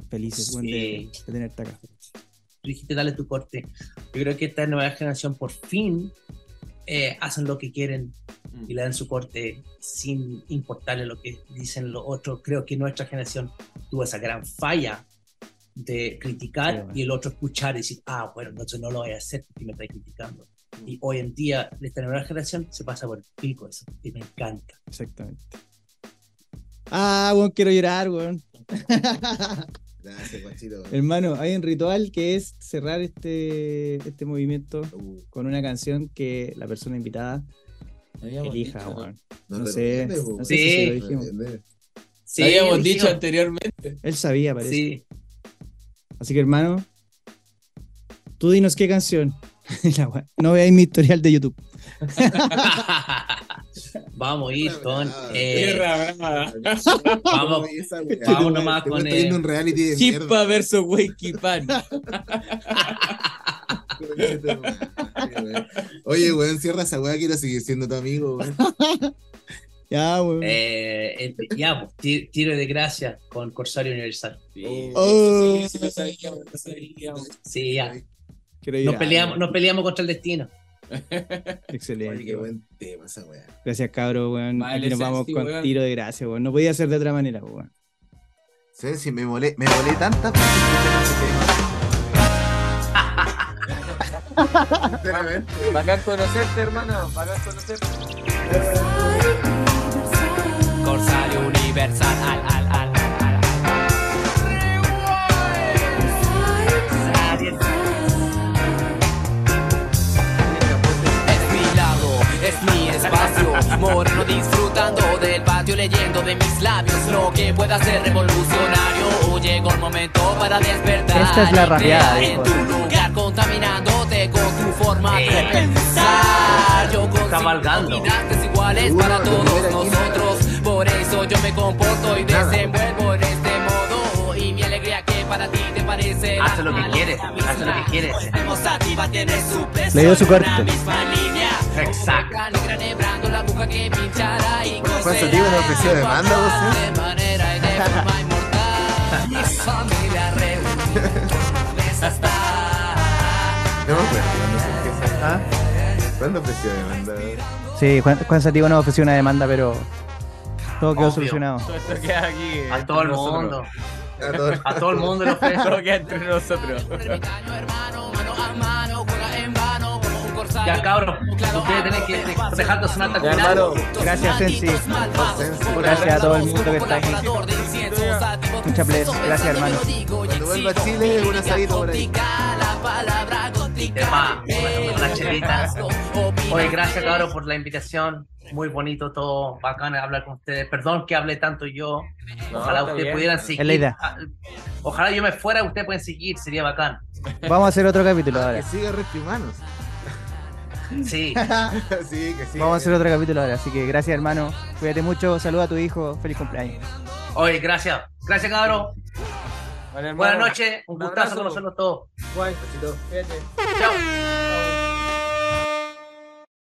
S2: felices, weón, de,
S3: Sí.
S2: de tenerte acá.
S3: Tú dijiste, dale tu corte. Yo creo que esta nueva generación por fin eh, hacen lo que quieren y le dan su corte sin importarle lo que dicen los otros. Creo que nuestra generación tuvo esa gran falla de criticar
S2: Sí, bueno.
S3: y el otro escuchar y decir, ah, bueno, entonces no lo voy a hacer porque me está criticando. Y hoy en día, esta nueva generación se pasa por el pico eso y me encanta.
S2: Exactamente. Ah, weón, quiero llorar, weón.
S4: Gracias, Guachito.
S2: Hermano, hay un ritual que es cerrar este, este movimiento
S4: Uh,
S2: con una canción que la persona invitada
S5: habíamos
S2: elija,
S5: dicho, ¿no?
S4: no
S2: No
S4: lo
S2: sé, no sé si lo
S3: Sí.
S2: dijimos.
S4: Lo.
S3: Sí,
S5: Lo habíamos dicho
S3: dijimos.
S5: anteriormente.
S2: Él sabía, parece.
S3: Sí.
S2: Así que, hermano, tú dinos qué canción. No veáis mi historial de YouTube.
S3: Vamos a ir con.
S4: Ah,
S3: eh,
S5: Tierra brava.
S3: Vamos. Vamos nomás
S4: Te
S3: con, eh,
S4: un reality de mierda.
S5: versus Wakey Pan.
S4: Oye, weón, cierra esa weá, quiero seguir siendo tu amigo, weón.
S2: Ya, weón.
S3: eh, ya, pues, ti- tiro de gracia con Corsario Universal.
S2: Oh.
S5: Sí,
S3: ya. Nos peleamos, nos peleamos contra el destino.
S2: Excelente.
S4: Oye, qué buen tema esa weá.
S2: Gracias, cabro, weón.
S5: Vale,
S2: Aquí nos vamos con
S5: weón.
S2: tiro de gracia, weón. No podía ser de otra manera, weón.
S4: ¿Sabes si me molé, me molé tantas? Sinceramente.
S5: Bacán conocerte, hermano. Bacán conocerte.
S3: Con
S6: corsario universal. Al, al, al, al, al. Es mi espacio. Moreno disfrutando del patio, leyendo de mis labios lo que pueda ser revolucionario. Llegó el momento para despertar.
S2: Esta es la dijo.
S6: En tu lugar, contaminándote con tu forma de pensar. Yo consigo
S3: Cabalgando.
S6: oportunidades iguales
S4: Uno,
S6: para todos nosotros. Por eso yo me comporto y desenvuelvo para ti te parece.
S3: Haz lo que quieres, haz lo que quieres.
S6: Tiene su peso
S2: Le dio su corte.
S3: Exacto.
S4: Sativo no ofreció demanda, vos, ¿eh?
S6: De manera y de forma inmortal. Mi familia real. está.
S4: No me acuerdo cuándo surgió esa-. ¿Cuándo ofreció demanda?
S2: Sí, Juan, Juan Sativo nos ofreció una demanda, pero todo quedó
S3: Obvio.
S2: solucionado.
S5: Todo esto queda aquí.
S3: A todo el mundo.
S4: A todo-
S3: A todo el mundo le ofrece.
S5: Todo queda entre nosotros.
S3: Ya cabros, ustedes tienen que de- dejar de sonar tan
S4: hermano.
S2: Gracias, Sensi. Gracias a todo el mundo que está ahí. Muchas bless. Gracias, hermano.
S4: Cuando vuelva a Chile, un asadito por ahí.
S3: Epa, una, una chelita. Oye, gracias cabros por la invitación. Muy bonito todo, bacán hablar con ustedes. Perdón que hable tanto yo. Ojalá
S5: está
S3: ustedes
S5: bien.
S3: pudieran seguir.
S2: Es la idea.
S3: Ah, Ojalá yo me fuera, ustedes pueden seguir, sería bacán.
S2: Vamos a hacer otro capítulo
S4: Que
S2: ahora.
S4: siga Reprimanos.
S3: Sí.
S4: sí, que sí.
S2: Vamos a hacer otro capítulo ahora. Así que gracias, hermano. Cuídate mucho. Saluda a tu hijo. Feliz cumpleaños.
S3: Oye, gracias. Gracias.
S5: Vale, hermano.
S3: Buenas noches. Un
S5: Un
S3: gustazo
S5: abrazo.
S3: conocerlos todos.
S5: Guay. Cuídate.
S3: Chao.